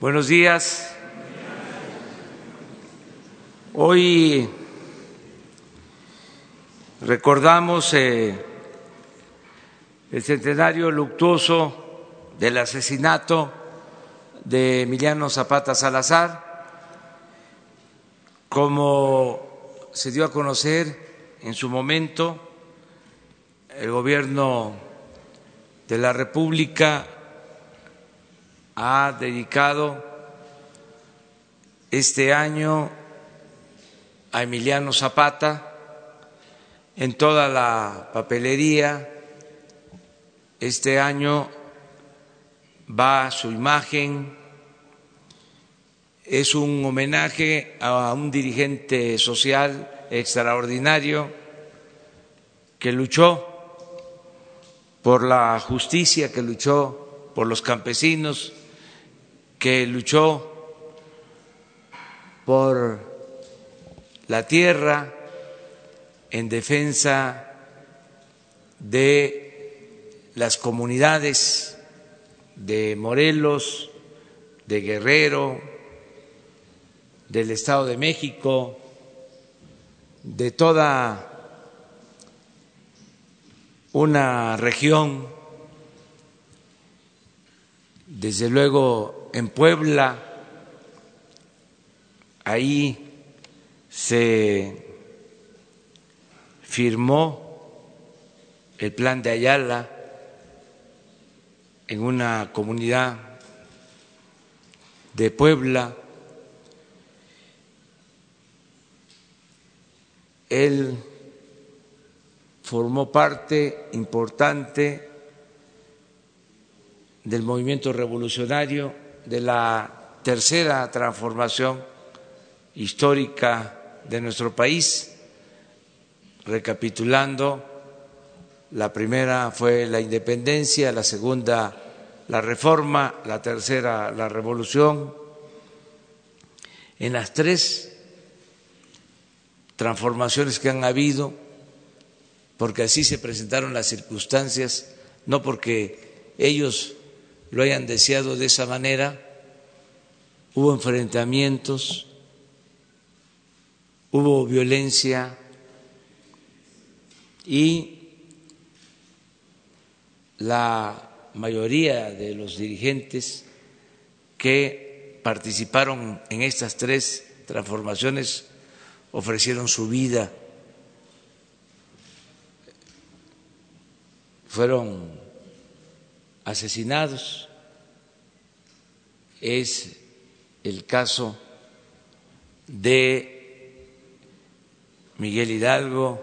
Buenos días. Hoy recordamos eh, el centenario luctuoso del asesinato de Emiliano Zapata Salazar, como se dio a conocer en su momento, el gobierno de la República ha dedicado este año a Emiliano Zapata en toda la papelería. Este año va su imagen, es un homenaje a un dirigente social extraordinario que luchó por la justicia, que luchó por los campesinos, que luchó por la tierra en defensa de las comunidades de Morelos, de Guerrero, del Estado de México, de toda una región, desde luego en Puebla, ahí se firmó el plan de Ayala en una comunidad de Puebla. Él formó parte importante del movimiento revolucionario de la tercera transformación histórica de nuestro país. Recapitulando, la primera fue la independencia, la segunda la reforma, la tercera la revolución. En las tres transformaciones que han habido, porque así se presentaron las circunstancias, no porque ellos lo hayan deseado de esa manera, hubo enfrentamientos, hubo violencia y la mayoría de los dirigentes que participaron en estas tres transformaciones ofrecieron su vida, fueron asesinados. Es el caso de Miguel Hidalgo,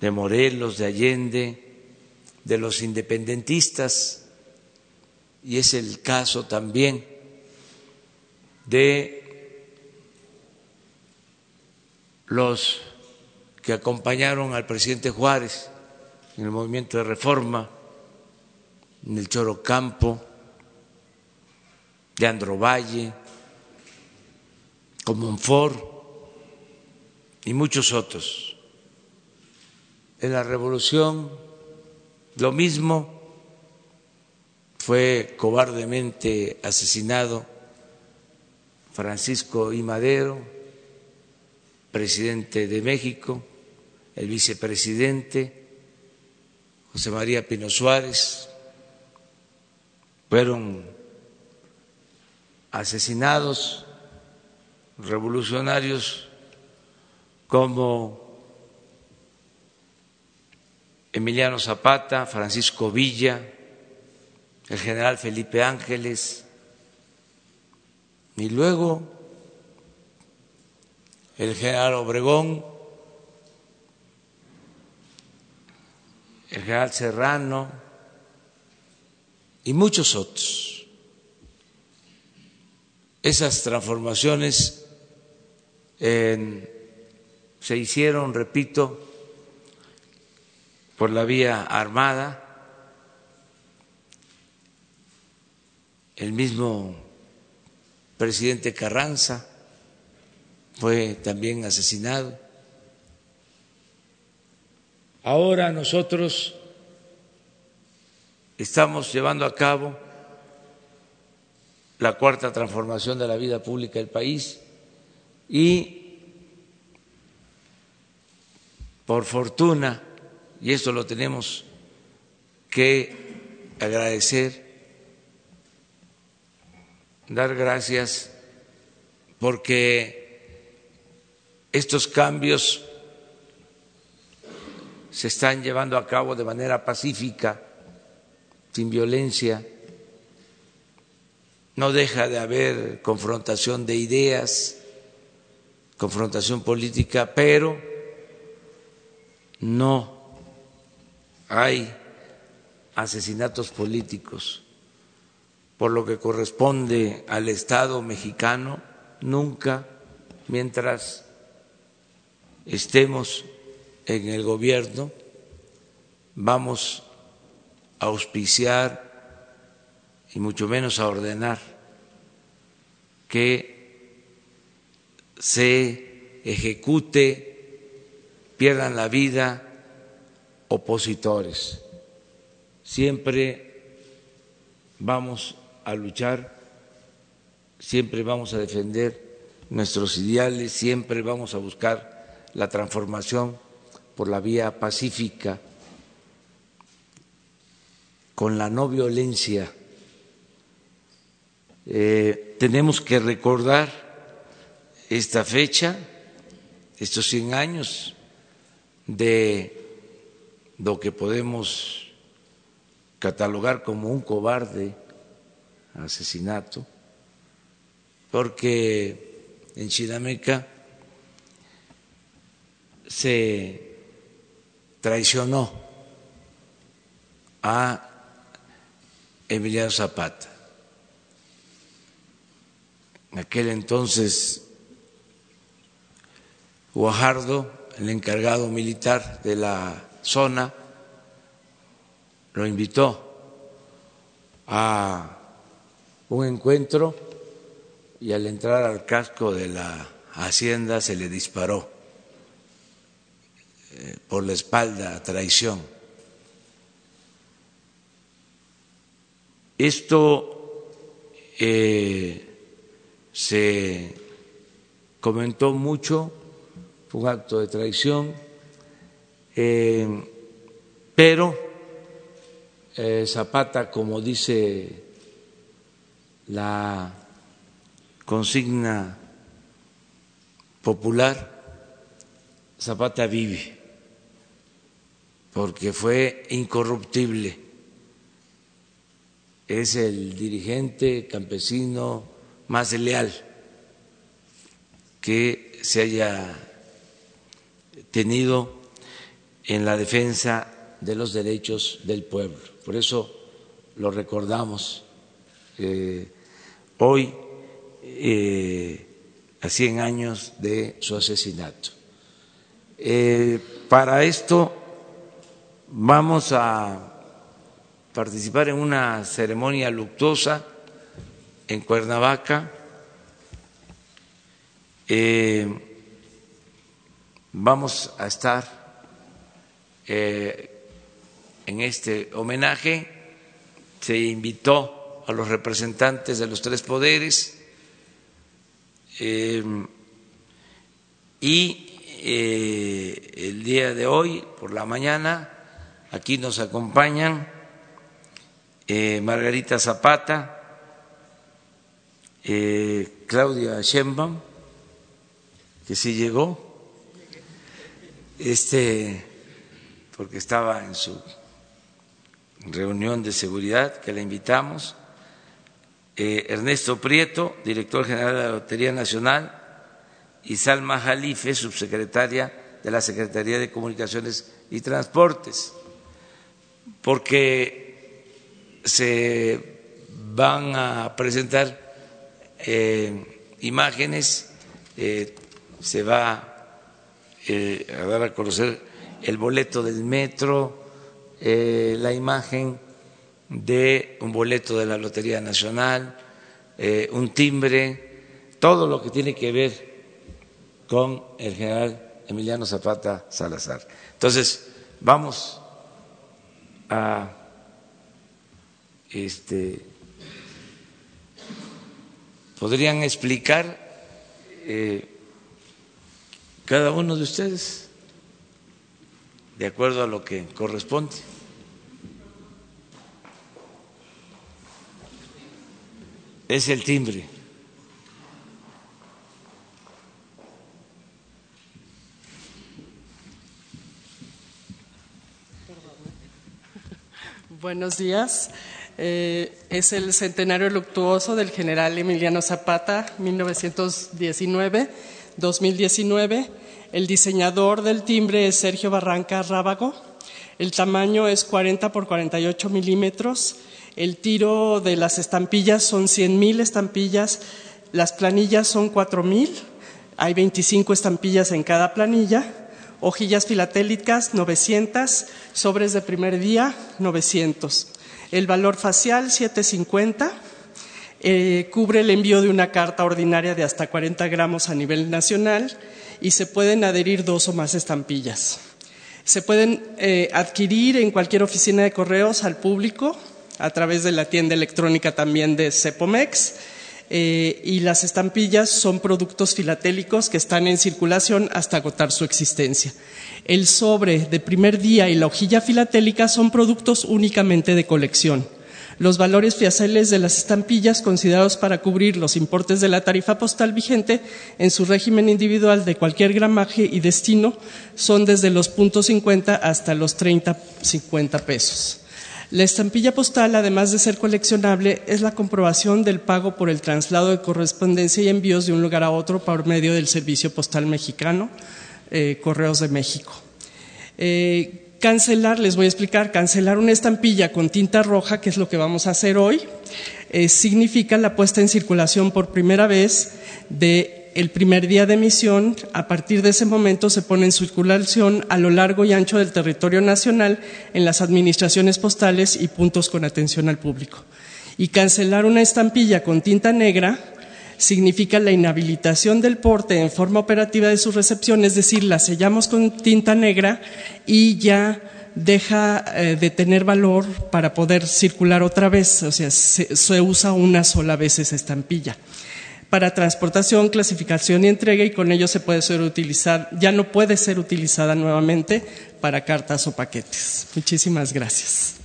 de Morelos, de Allende, de los independentistas, y es el caso también de los que acompañaron al presidente Juárez en el movimiento de reforma, en el Chorocampo, de Androvalle, Comonfort y muchos otros. En la revolución lo mismo fue cobardemente asesinado Francisco I. Madero, presidente de México, el vicepresidente José María Pino Suárez, fueron asesinados revolucionarios como Emiliano Zapata, Francisco Villa, el general Felipe Ángeles, y luego el general Obregón, el general Serrano, y muchos otros. Esas transformaciones se hicieron, repito, por la vía armada. El mismo presidente Carranza fue también asesinado. Ahora nosotros estamos llevando a cabo la cuarta transformación de la vida pública del país y por fortuna, y esto lo tenemos que agradecer, dar gracias porque estos cambios se están llevando a cabo de manera pacífica, sin violencia, no deja de haber confrontación de ideas, confrontación política, pero no hay asesinatos políticos. Por lo que corresponde al Estado mexicano, nunca, mientras estemos en el gobierno, vamos a auspiciar y mucho menos a ordenar que se ejecute, pierdan la vida opositores. Siempre vamos a luchar, siempre vamos a defender nuestros ideales, siempre vamos a buscar la transformación por la vía pacífica, con la no violencia eh, tenemos que recordar esta fecha, estos 100 años de lo que podemos catalogar como un cobarde asesinato, porque en Chinameca se traicionó a Emiliano Zapata en aquel entonces Guajardo, el encargado militar de la zona, lo invitó a un encuentro y al entrar al casco de la hacienda se le disparó eh, por la espalda a traición. Esto eh, se comentó mucho, fue un acto de traición, eh, pero eh, Zapata, como dice la consigna popular, Zapata vive, porque fue incorruptible, es el dirigente campesino más leal que se haya tenido en la defensa de los derechos del pueblo. Por eso lo recordamos eh, hoy, eh, a 100 años de su asesinato. Eh, para esto vamos a participar en una ceremonia luctuosa en Cuernavaca. Eh, vamos a estar eh, en este homenaje. Se invitó a los representantes de los tres poderes eh, y el día de hoy, por la mañana, aquí nos acompañan Margarita Zapata, eh, Claudia Sheinbaum, que sí llegó, este, porque estaba en su reunión de seguridad, que la invitamos, eh, Ernesto Prieto, director general de la Lotería Nacional, y Salma Jalife, subsecretaria de la Secretaría de Comunicaciones y Transportes, porque se van a presentar eh, imágenes, eh, se va eh, a dar a conocer el boleto del metro, la imagen de un boleto de la Lotería Nacional, un timbre, todo lo que tiene que ver con el general Emiliano Zapata Salazar. Entonces, vamos a este podrían explicar eh, cada uno de ustedes de acuerdo a lo que corresponde. Es el timbre. Buenos días. Eh, es el centenario luctuoso del general Emiliano Zapata, 1919-2019. El diseñador del timbre es Sergio Barranca Rábago. El tamaño es 40 por 48 milímetros. El tiro de las estampillas son 100 mil estampillas. Las planillas son 4 mil. Hay 25 estampillas en cada planilla. Hojillas filatélicas 900. Sobres de primer día 900. El valor facial 750 eh, cubre el envío de una carta ordinaria de hasta 40 gramos a nivel nacional y se pueden adherir dos o más estampillas. Se pueden eh, adquirir en cualquier oficina de correos al público a través de la tienda electrónica también de Cepomex. Eh, y las estampillas son productos filatélicos que están en circulación hasta agotar su existencia. El sobre de primer día y la hojilla filatélica son productos únicamente de colección. Los valores fiaceles de las estampillas considerados para cubrir los importes de la tarifa postal vigente en su régimen individual de cualquier gramaje y destino son desde los puntos 50 hasta los 30, 50 pesos. La estampilla postal, además de ser coleccionable, es la comprobación del pago por el traslado de correspondencia y envíos de un lugar a otro por medio del Servicio Postal Mexicano, eh, Correos de México. Eh, cancelar, les voy a explicar, cancelar una estampilla con tinta roja, que es lo que vamos a hacer hoy, eh, significa la puesta en circulación por primera vez de el primer día de emisión, a partir de ese momento se pone en circulación a lo largo y ancho del territorio nacional en las administraciones postales y puntos con atención al público. Y cancelar una estampilla con tinta negra significa la inhabilitación del porte en forma operativa de su recepción, es decir, la sellamos con tinta negra y ya deja eh, de tener valor para poder circular otra vez, o sea, se, se usa una sola vez esa estampilla para transportación, clasificación y entrega y con ello se puede ser utilizada, ya no puede ser utilizada nuevamente para cartas o paquetes. Muchísimas gracias.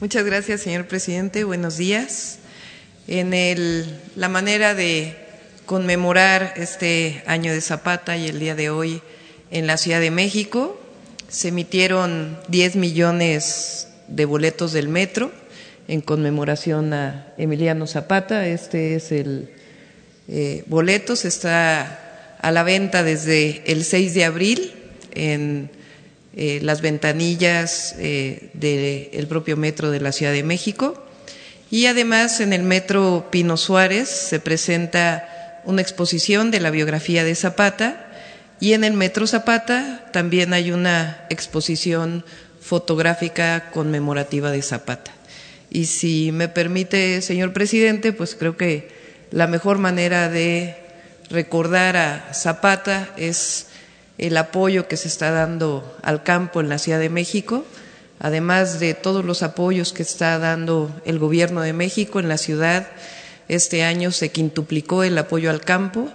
Muchas gracias, señor presidente. Buenos días. En el, la manera de conmemorar este año de Zapata y el día de hoy en la Ciudad de México, se emitieron 10 millones de boletos del metro en conmemoración a Emiliano Zapata. Este es el eh, boleto, se está a la venta desde el 6 de abril en eh, las ventanillas eh, del propio metro de la Ciudad de México. Y además en el metro Pino Suárez se presenta una exposición de la biografía de Zapata y en el metro Zapata también hay una exposición fotográfica conmemorativa de Zapata. Y si me permite, señor presidente, pues creo que la mejor manera de recordar a Zapata es el apoyo que se está dando al campo en la Ciudad de México, además de todos los apoyos que está dando el Gobierno de México en la ciudad. Este año se quintuplicó el apoyo al campo.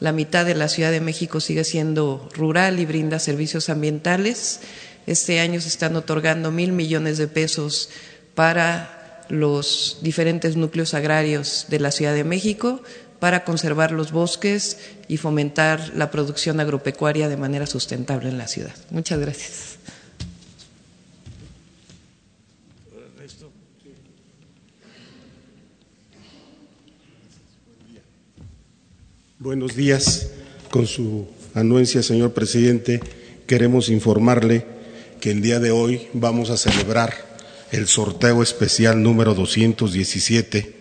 La mitad de la Ciudad de México sigue siendo rural y brinda servicios ambientales. Este año se están otorgando mil millones de pesos para los diferentes núcleos agrarios de la Ciudad de México para conservar los bosques y fomentar la producción agropecuaria de manera sustentable en la ciudad. Muchas gracias. Buenos días. Con su anuencia, señor presidente, queremos informarle que el día de hoy vamos a celebrar el sorteo especial número 217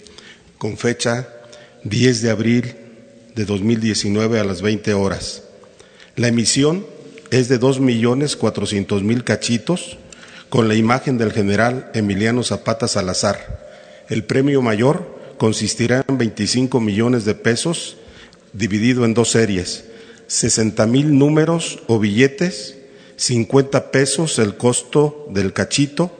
con fecha 10 de abril de 2019 a las 20 horas. La emisión es de 2.400.000 cachitos con la imagen del general Emiliano Zapata Salazar. El premio mayor consistirá en 25 millones de pesos dividido en dos series. 60 mil números o billetes, 50 pesos el costo del cachito.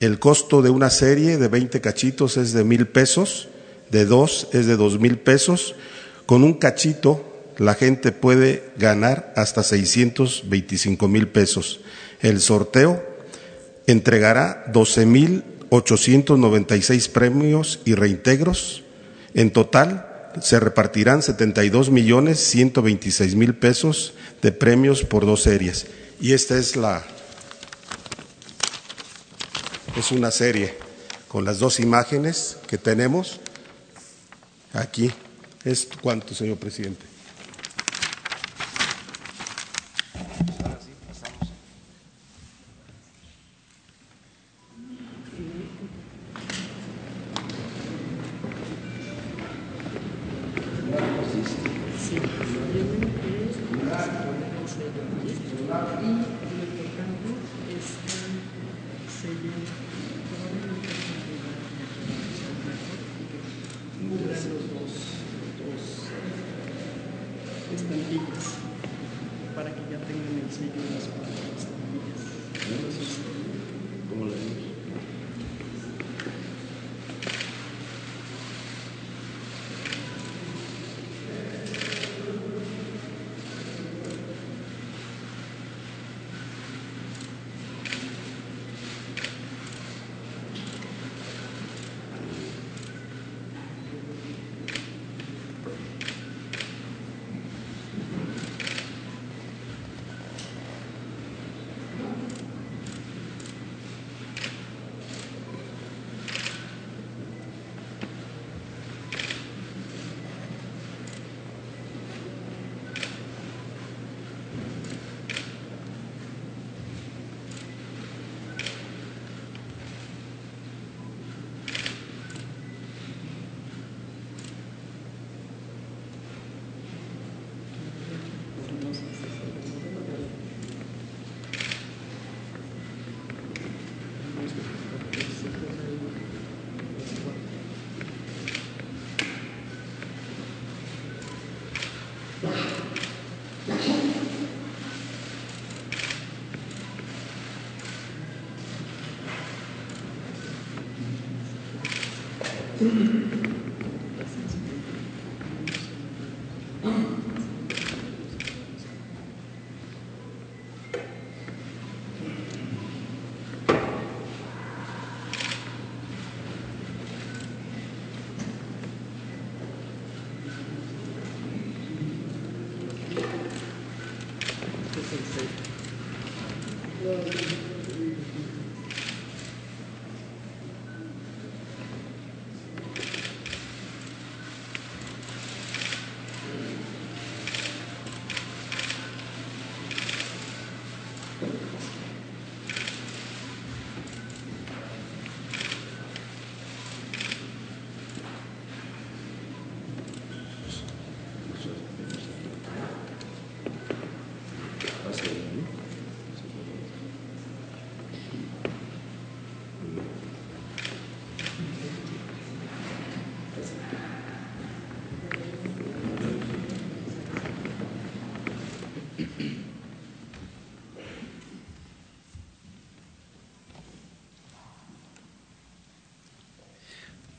El costo de una serie de 20 cachitos es de mil pesos, de dos es de dos mil pesos. Con un cachito la gente puede ganar hasta 625 mil pesos. El sorteo entregará 12 mil 896 premios y reintegros. En total se repartirán 72 millones 126 mil pesos de premios por dos series. Y esta es la es una serie con las dos imágenes que tenemos aquí. ¿Es cuánto, señor presidente? Mm-hmm.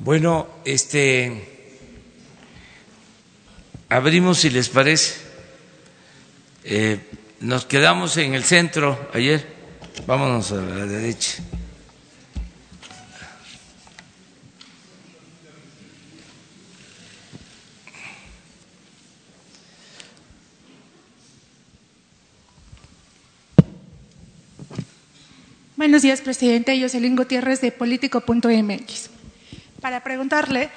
Bueno, este abrimos si les parece. Eh, nos quedamos en el centro ayer. Vámonos a la derecha. Buenos días, presidente. Jocelyn Gutiérrez de Político.mx para preguntarle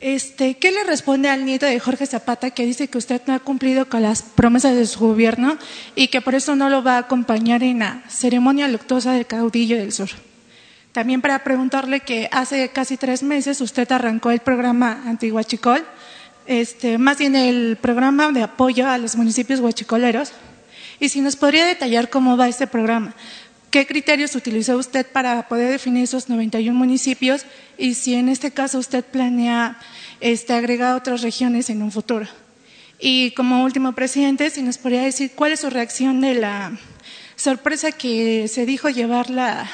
este, ¿qué le responde al nieto de Jorge Zapata que dice que usted no ha cumplido con las promesas de su gobierno y que por eso no lo va a acompañar en la ceremonia luctuosa del caudillo del sur? También para preguntarle que hace casi tres meses usted arrancó el programa Antihuachicol, este, más bien el programa de apoyo a los municipios huachicoleros. Y si nos podría detallar cómo va este programa, ¿Qué criterios utilizó usted para poder definir esos 91 municipios? Y si en este caso usted planea este, agregar otras regiones en un futuro. Y como último presidente, si nos podría decir cuál es su reacción de la sorpresa que se dijo llevar la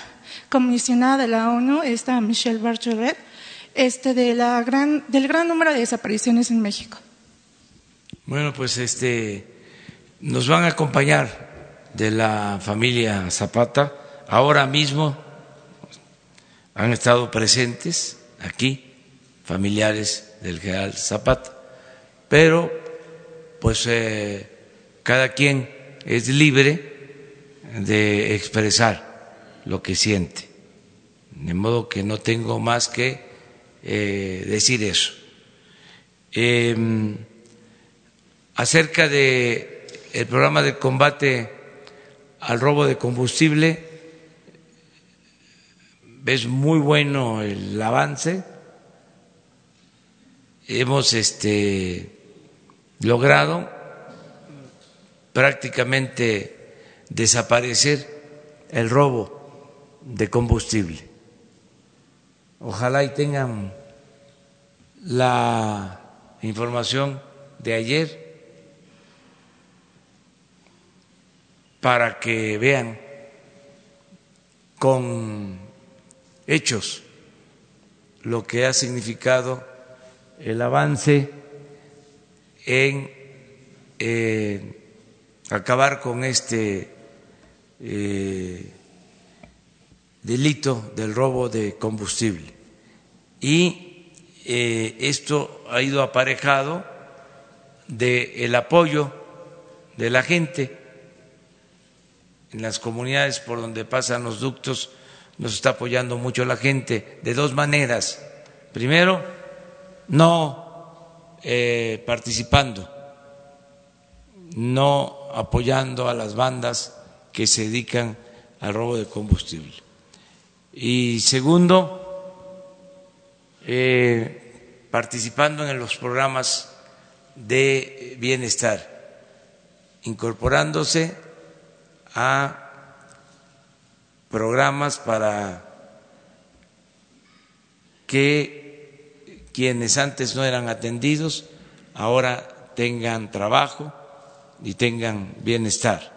comisionada de la ONU, esta Michelle Bachelet, este, de la gran, del gran número de desapariciones en México. Bueno, pues este, nos van a acompañar de la familia Zapata. Ahora mismo han estado presentes aquí familiares del general Zapata, pero pues eh, cada quien es libre de expresar lo que siente, de modo que no tengo más que eh, decir eso. Em, acerca de programa de combate al robo de combustible, es muy bueno el avance. Hemos este, logrado prácticamente desaparecer el robo de combustible. Ojalá y tengan la información de ayer para que vean con hechos lo que ha significado el avance en eh, acabar con este eh, delito del robo de combustible. Y eh, esto ha ido aparejado del apoyo de la gente en las comunidades por donde pasan los ductos, nos está apoyando mucho la gente de dos maneras. Primero, no eh, participando, no apoyando a las bandas que se dedican al robo de combustible. Y segundo, eh, participando en los programas de bienestar, incorporándose a programas para que quienes antes no eran atendidos ahora tengan trabajo y tengan bienestar.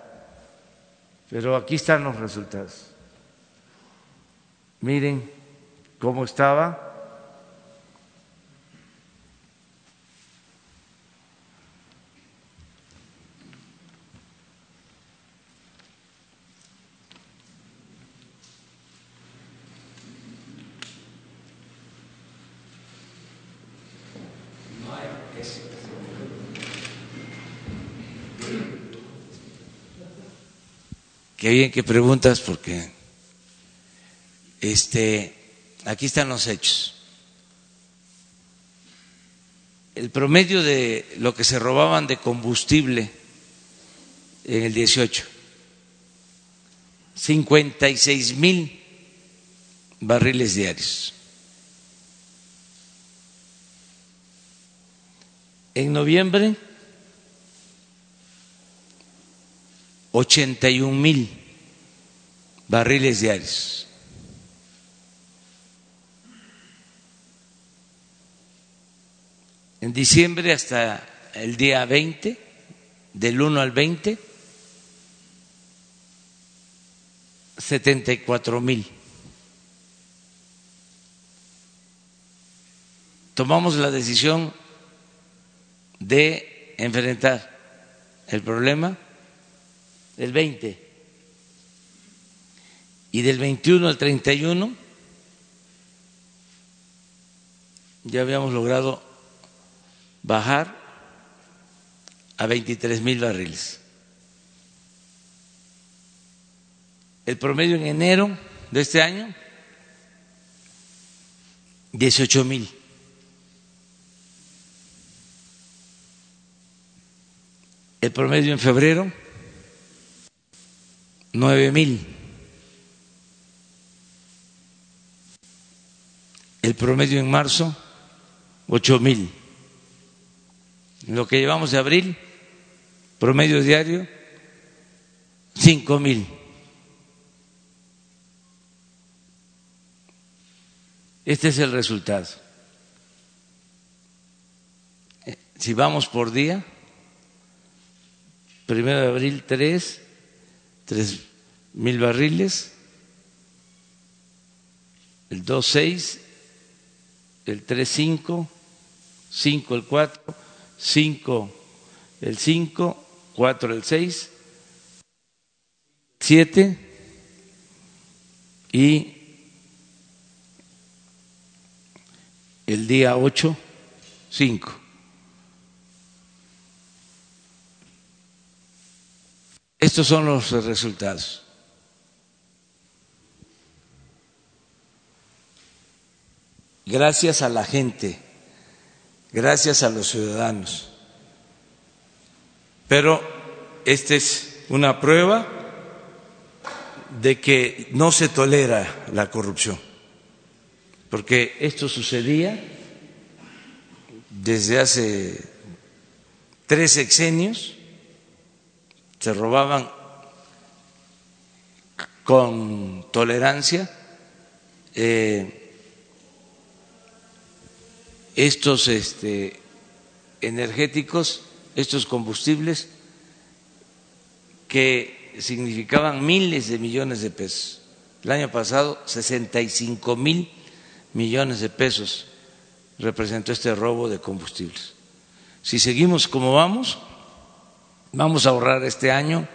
Pero aquí están los resultados. Miren cómo estaba. Qué bien que preguntas porque este, aquí están los hechos. El promedio de lo que se robaban de combustible en el 18, 56 mil barriles diarios. En noviembre 81 mil barriles diarios. En diciembre hasta el día 20, del 1 al 20, 74 mil. Tomamos la decisión de enfrentar el problema del 20 y del 21 al 31 ya habíamos logrado bajar a 23 mil barriles. El promedio en enero de este año, 18 mil. El promedio en febrero, nueve mil. El promedio en marzo, ocho mil. Lo que llevamos de abril, promedio diario, cinco mil. Este es el resultado. si vamos por día, primero de abril tres, tres mil barriles, el dos seis, el tres cinco, cinco el cuatro, cinco el cinco, cuatro el seis, siete y el día ocho, cinco. Estos son los resultados. Gracias a la gente, gracias a los ciudadanos. Pero esta es una prueba de que no se tolera la corrupción, porque esto sucedía desde hace tres sexenios se robaban con tolerancia eh, estos este, energéticos, estos combustibles que significaban miles de millones de pesos. El año pasado, 65 mil millones de pesos representó este robo de combustibles. Si seguimos como vamos, Vamos a ahorrar este año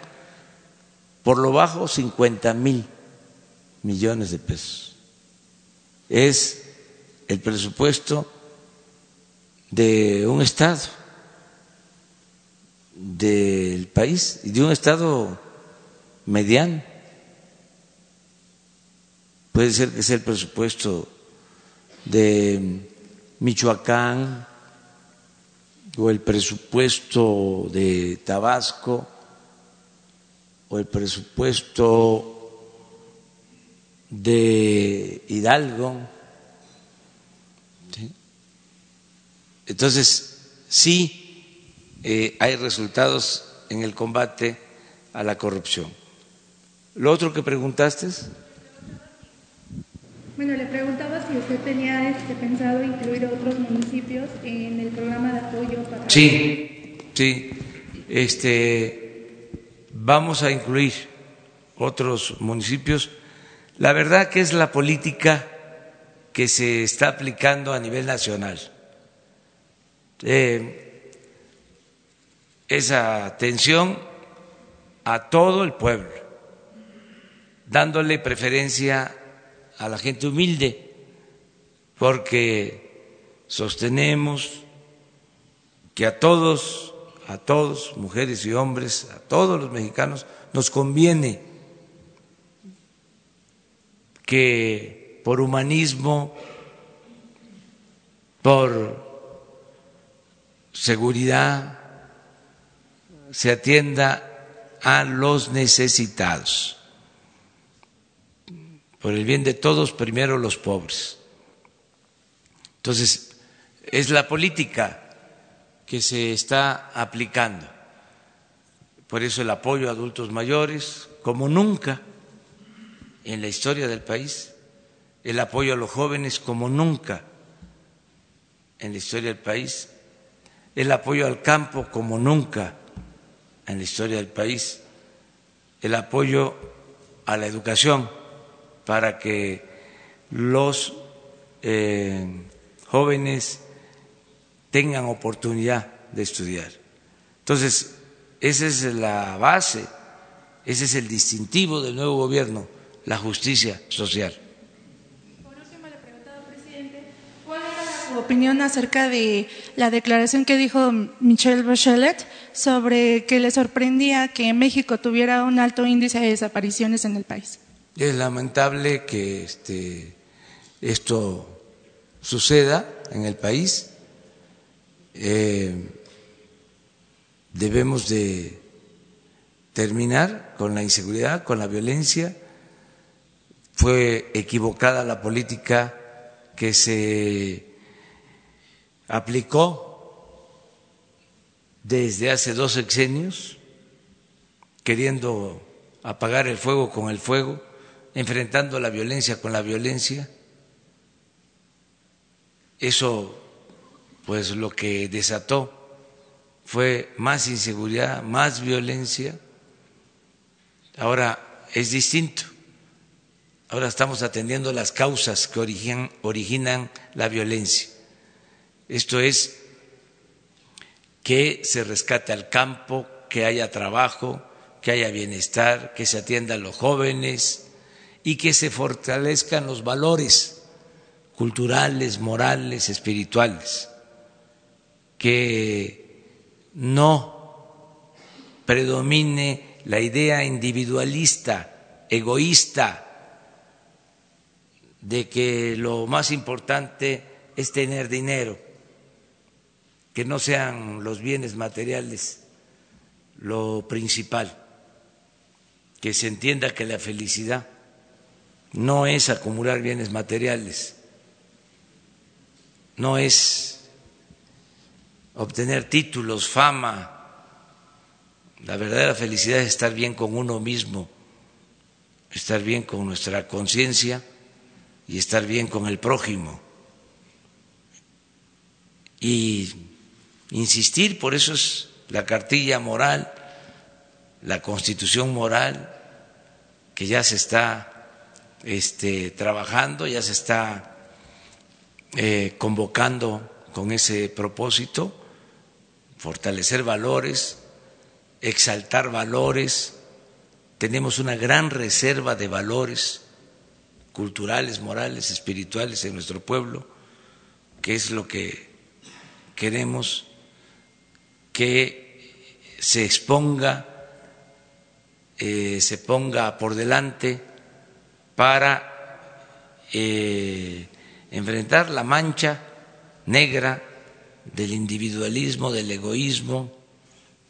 por lo bajo 50 mil millones de pesos. Es el presupuesto de un Estado, del país y de un Estado mediano. Puede ser que sea el presupuesto de Michoacán, o el presupuesto de Tabasco o el presupuesto de Hidalgo. Entonces, sí eh, hay resultados en el combate a la corrupción. Lo otro que preguntaste. Bueno, le preguntaba si usted tenía este, pensado incluir otros municipios en el programa de apoyo para. Sí, sí. Este, vamos a incluir otros municipios. La verdad que es la política que se está aplicando a nivel nacional. Eh, esa atención a todo el pueblo, dándole preferencia a la gente humilde, porque sostenemos que a todos, a todos, mujeres y hombres, a todos los mexicanos, nos conviene que por humanismo, por seguridad, se atienda a los necesitados por el bien de todos, primero los pobres. Entonces, es la política que se está aplicando. Por eso el apoyo a adultos mayores, como nunca en la historia del país, el apoyo a los jóvenes, como nunca en la historia del país, el apoyo al campo, como nunca en la historia del país, el apoyo a la educación para que los eh, jóvenes tengan oportunidad de estudiar. Entonces, esa es la base, ese es el distintivo del nuevo gobierno, la justicia social. Por último, presidente, ¿cuál era su opinión acerca de la declaración que dijo Michelle Bachelet sobre que le sorprendía que México tuviera un alto índice de desapariciones en el país? Es lamentable que este, esto suceda en el país. Eh, debemos de terminar con la inseguridad, con la violencia. Fue equivocada la política que se aplicó desde hace dos sexenios, queriendo apagar el fuego con el fuego enfrentando la violencia con la violencia. Eso, pues lo que desató fue más inseguridad, más violencia. Ahora es distinto. Ahora estamos atendiendo las causas que originan, la violencia. Esto es que se rescate al campo, que haya trabajo, que haya bienestar, que se atienda a los jóvenes y que se fortalezcan los valores culturales, morales, espirituales, que no predomine la idea individualista, egoísta, de que lo más importante es tener dinero, que no sean los bienes materiales lo principal, que se entienda que la felicidad no es acumular bienes materiales, no es obtener títulos, fama, la verdadera felicidad es estar bien con uno mismo, estar bien con nuestra conciencia y estar bien con el prójimo. Y insistir, por eso es la cartilla moral, la constitución moral, que ya se está este, trabajando, ya se está eh, convocando con ese propósito, fortalecer valores, exaltar valores. Tenemos una gran reserva de valores culturales, morales, espirituales en nuestro pueblo, que es lo que queremos que se exponga, eh, se ponga por delante para eh, enfrentar la mancha negra del individualismo, del egoísmo,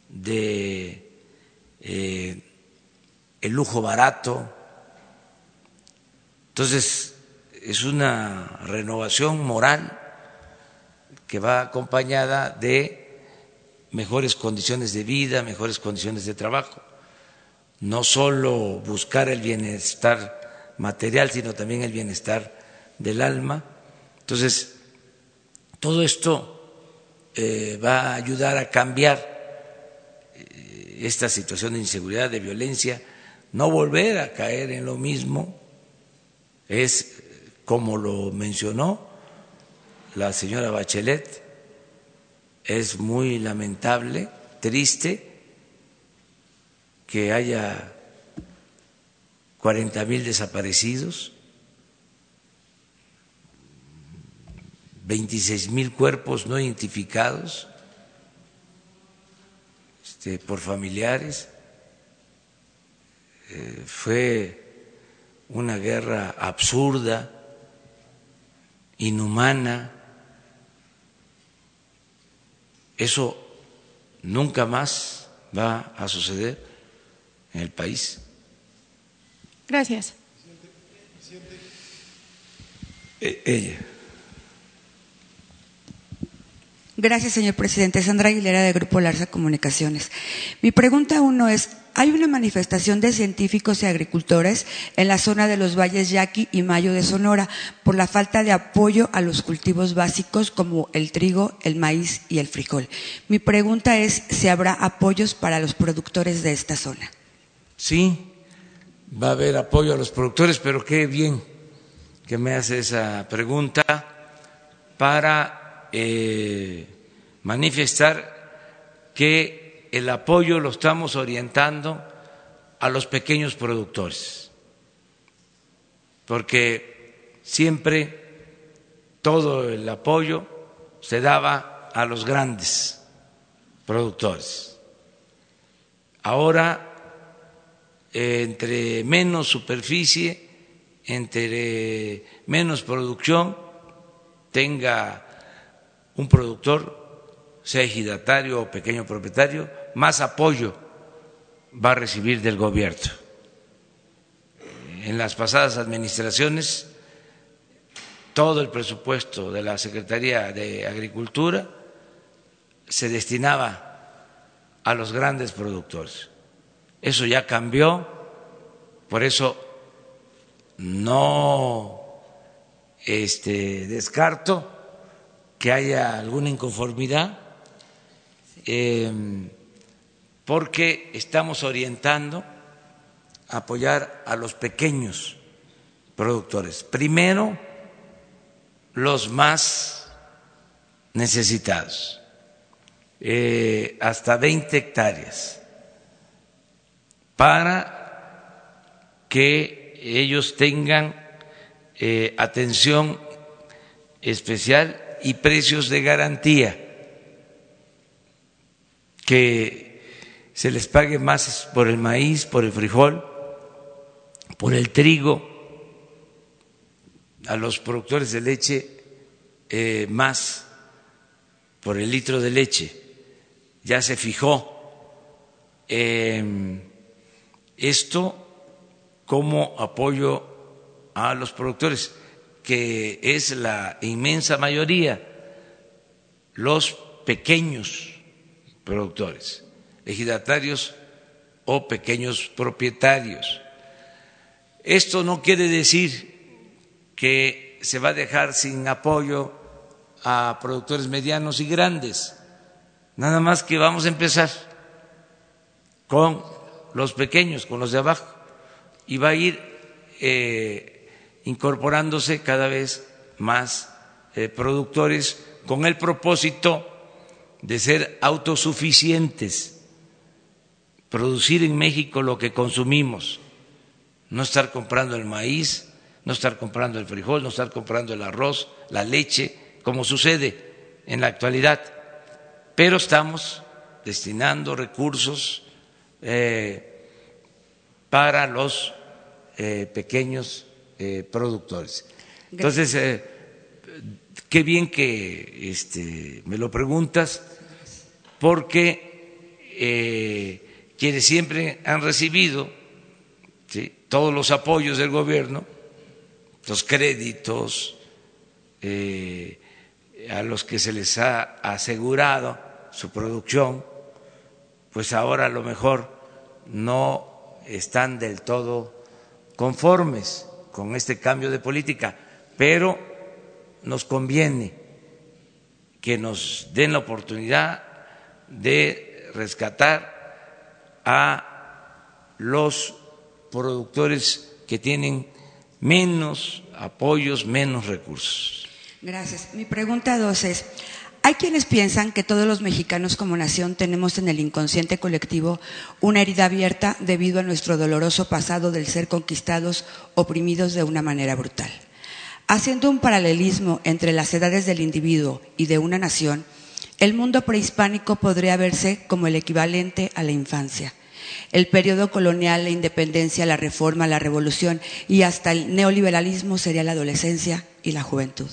de eh, el lujo barato, entonces, es una renovación moral que va acompañada de mejores condiciones de vida, mejores condiciones de trabajo. No solo buscar el bienestar material, sino también el bienestar del alma. Entonces, todo esto eh, va a ayudar a cambiar eh, esta situación de inseguridad, de violencia, no volver a caer en lo mismo es, como lo mencionó la señora Bachelet, es muy lamentable, triste que haya 40 mil desaparecidos, 26 mil cuerpos no identificados este, por familiares. Eh, fue una guerra absurda, inhumana. Eso nunca más va a suceder en el país. Gracias. E-, ella. Gracias, señor presidente. Sandra Aguilera, de Grupo Larsa Comunicaciones. Mi pregunta uno es, hay una manifestación de científicos y agricultores en la zona de los valles Yaqui y Mayo de Sonora por la falta de apoyo a los cultivos básicos como el trigo, el maíz y el frijol. Mi pregunta es si habrá apoyos para los productores de esta zona. Sí, va a haber apoyo a los productores, pero qué bien que me hace esa pregunta para eh, manifestar que el apoyo lo estamos orientando a los pequeños productores, porque siempre todo el apoyo se daba a los grandes productores. Ahora, entre menos superficie, entre menos producción, tenga un productor, sea ejidatario o pequeño propietario, más apoyo va a recibir del gobierno. En las pasadas administraciones, todo el presupuesto de la Secretaría de Agricultura se destinaba a los grandes productores. Eso ya cambió, por eso no este, descarto que haya alguna inconformidad em, porque estamos orientando a apoyar a los pequeños productores. Primero, los más necesitados, eh, hasta 20 hectáreas, para que ellos tengan eh, atención especial y precios de garantía, que se les pague más por el maíz, por el frijol, por el trigo, a los productores de leche eh, más por el litro de leche. Ya se fijó em, esto como apoyo a los productores que es la inmensa mayoría, los pequeños productores, ejidatarios o pequeños propietarios. Esto no quiere decir que se va a dejar sin apoyo a productores medianos y grandes, nada más que vamos a empezar con los pequeños, con los de abajo, y va a ir eh, incorporándose cada vez más eh, productores con el propósito de ser autosuficientes, producir en México lo que consumimos, no estar comprando el maíz, no estar comprando el frijol, no estar comprando el arroz, la leche, como sucede en la actualidad. Pero estamos destinando recursos eh, para los eh, pequeños eh, productores. Entonces, qué bien que este, me lo preguntas, porque quienes siempre han recibido todos los apoyos del gobierno, los créditos a los que se les ha asegurado su producción, pues ahora a lo mejor no están del todo conformes con este cambio de política, pero nos conviene que nos den la oportunidad de rescatar a los productores que tienen menos apoyos, menos recursos. Gracias. Mi pregunta dos es, hay quienes piensan que todos los mexicanos como nación tenemos en el inconsciente colectivo una herida abierta debido a nuestro doloroso pasado del ser conquistados, oprimidos de una manera brutal. Haciendo un paralelismo entre las edades del individuo y de una nación, el mundo prehispánico podría verse como el equivalente a la infancia el periodo colonial, la independencia, la reforma, la revolución y hasta el neoliberalismo sería la adolescencia y la juventud.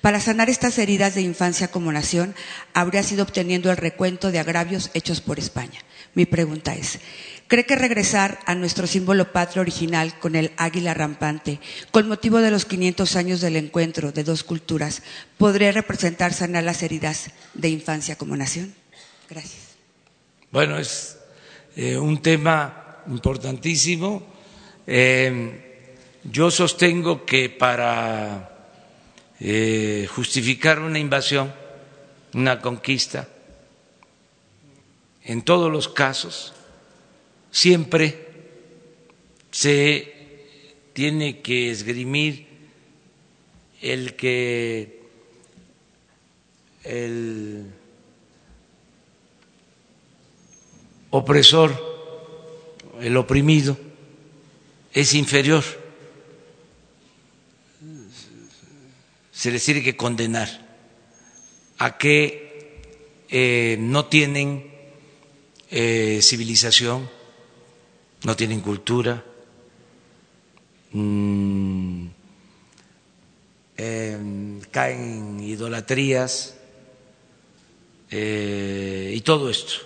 Para sanar estas heridas de infancia como nación, habría sido obteniendo el recuento de agravios hechos por España. Mi pregunta es, ¿cree que regresar a nuestro símbolo patrio original con el águila rampante, con motivo de los 500 años del encuentro de dos culturas, podría representar sanar las heridas de infancia como nación? Gracias. Bueno, es eh, un tema importantísimo. Eh, yo sostengo que para eh, justificar una invasión, una conquista, en todos los casos, siempre se tiene que esgrimir el que el opresor, el oprimido, es inferior. Se les tiene que condenar a que eh, no tienen eh, civilización, no tienen cultura, mm, em, caen en idolatrías eh, y todo esto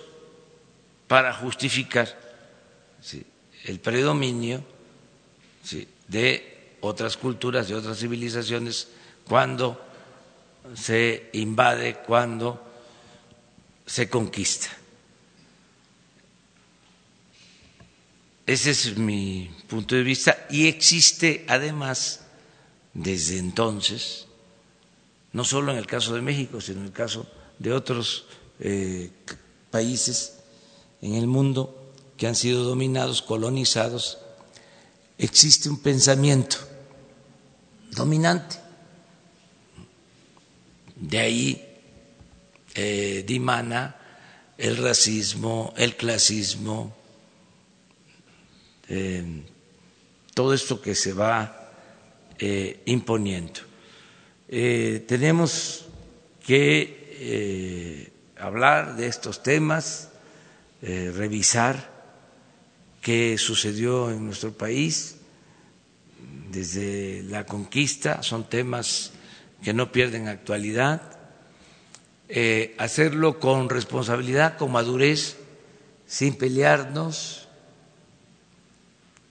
para justificar el predominio de otras culturas, de otras civilizaciones, cuando se invade, cuando se conquista. Ese es mi punto de vista y existe además desde entonces, no solo en el caso de México, sino en el caso de otros eh, países en el mundo que han sido dominados, colonizados, existe un pensamiento dominante. De ahí eh, dimana el racismo, el clasismo, eh, todo esto que se va eh, imponiendo. tenemos que hablar de estos temas, revisar qué sucedió en nuestro país desde la conquista, son temas que no pierden actualidad, eh, hacerlo con responsabilidad, con madurez, sin pelearnos,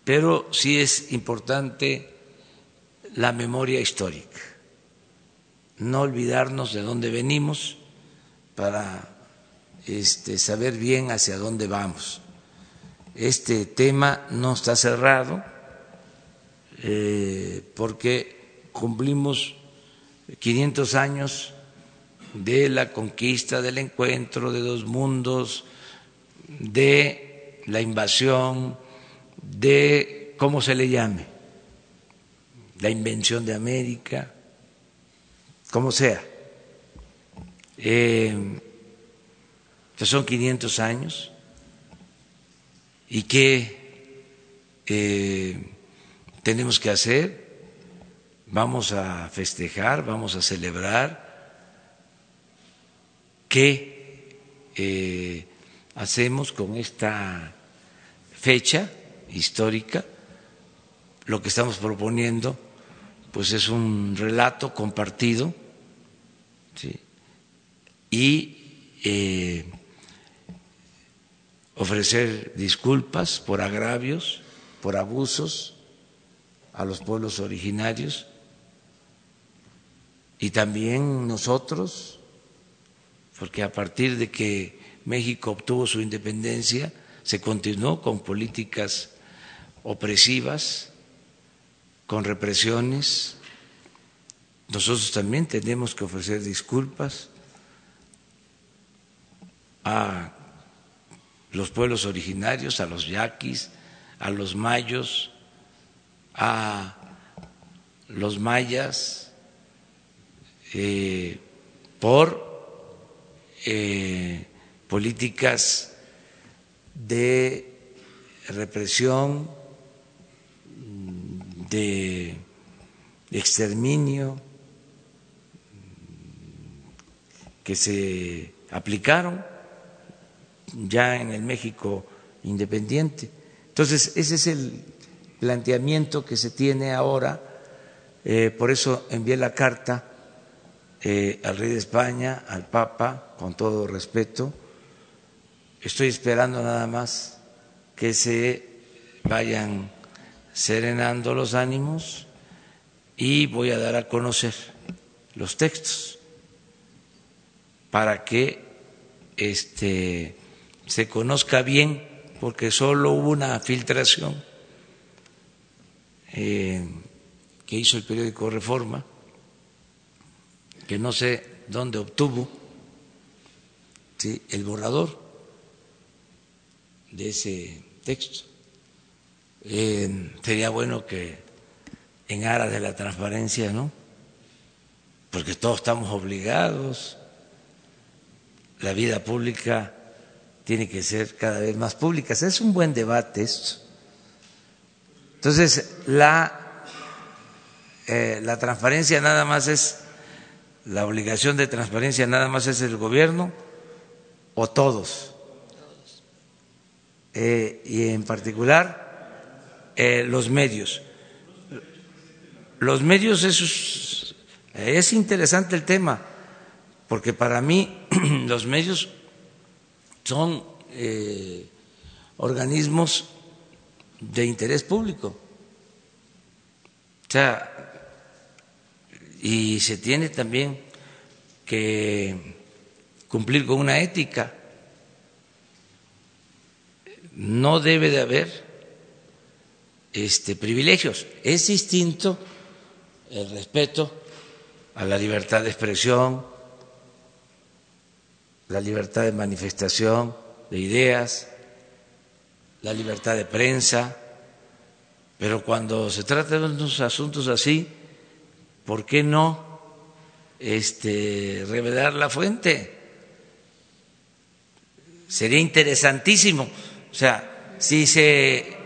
pero sí es importante la memoria histórica, no olvidarnos de dónde venimos para este, saber bien hacia dónde vamos. Este tema no está cerrado eh, porque cumplimos 500 años de la conquista, del encuentro de dos mundos, de la invasión, de cómo se le llame, la invención de América, como sea. Eh, son 500 años y qué eh, tenemos que hacer. Vamos a festejar, vamos a celebrar. ¿Qué eh, hacemos con esta fecha histórica? Lo que estamos proponiendo, pues es un relato compartido y eh, ofrecer disculpas por agravios, por abusos a los pueblos originarios y también nosotros, porque a partir de que México obtuvo su independencia, se continuó con políticas opresivas, con represiones. Nosotros también tenemos que ofrecer disculpas a los pueblos originarios, a los yaquis, a los mayos, a los mayas, eh, por eh, políticas de represión, de exterminio que se aplicaron ya en el México independiente. Entonces, ese es el planteamiento que se tiene ahora, eh, por eso envié la carta eh, al rey de España, al Papa, con todo respeto. Estoy esperando nada más que se vayan serenando los ánimos y voy a dar a conocer los textos para que este se conozca bien, porque solo hubo una filtración eh, que hizo el periódico Reforma, que no sé dónde obtuvo el borrador de ese texto. Eh, sería bueno que en aras de la transparencia, ¿no? Porque todos estamos obligados, la vida pública tiene que ser cada vez más públicas. Es un buen debate esto. Entonces, la, eh, la transparencia nada más es, la obligación de transparencia nada más es el gobierno o todos. Eh, y en particular eh, los medios. Los medios es, es interesante el tema, porque para mí los medios son eh, organismos de interés público. O sea, y se tiene también que cumplir con una ética. No debe de haber este, privilegios. Es distinto el respeto a la libertad de expresión, la libertad de manifestación de ideas, la libertad de prensa, pero cuando se trata de unos asuntos así, ¿por qué no este, revelar la fuente? Sería interesantísimo. O sea, si se...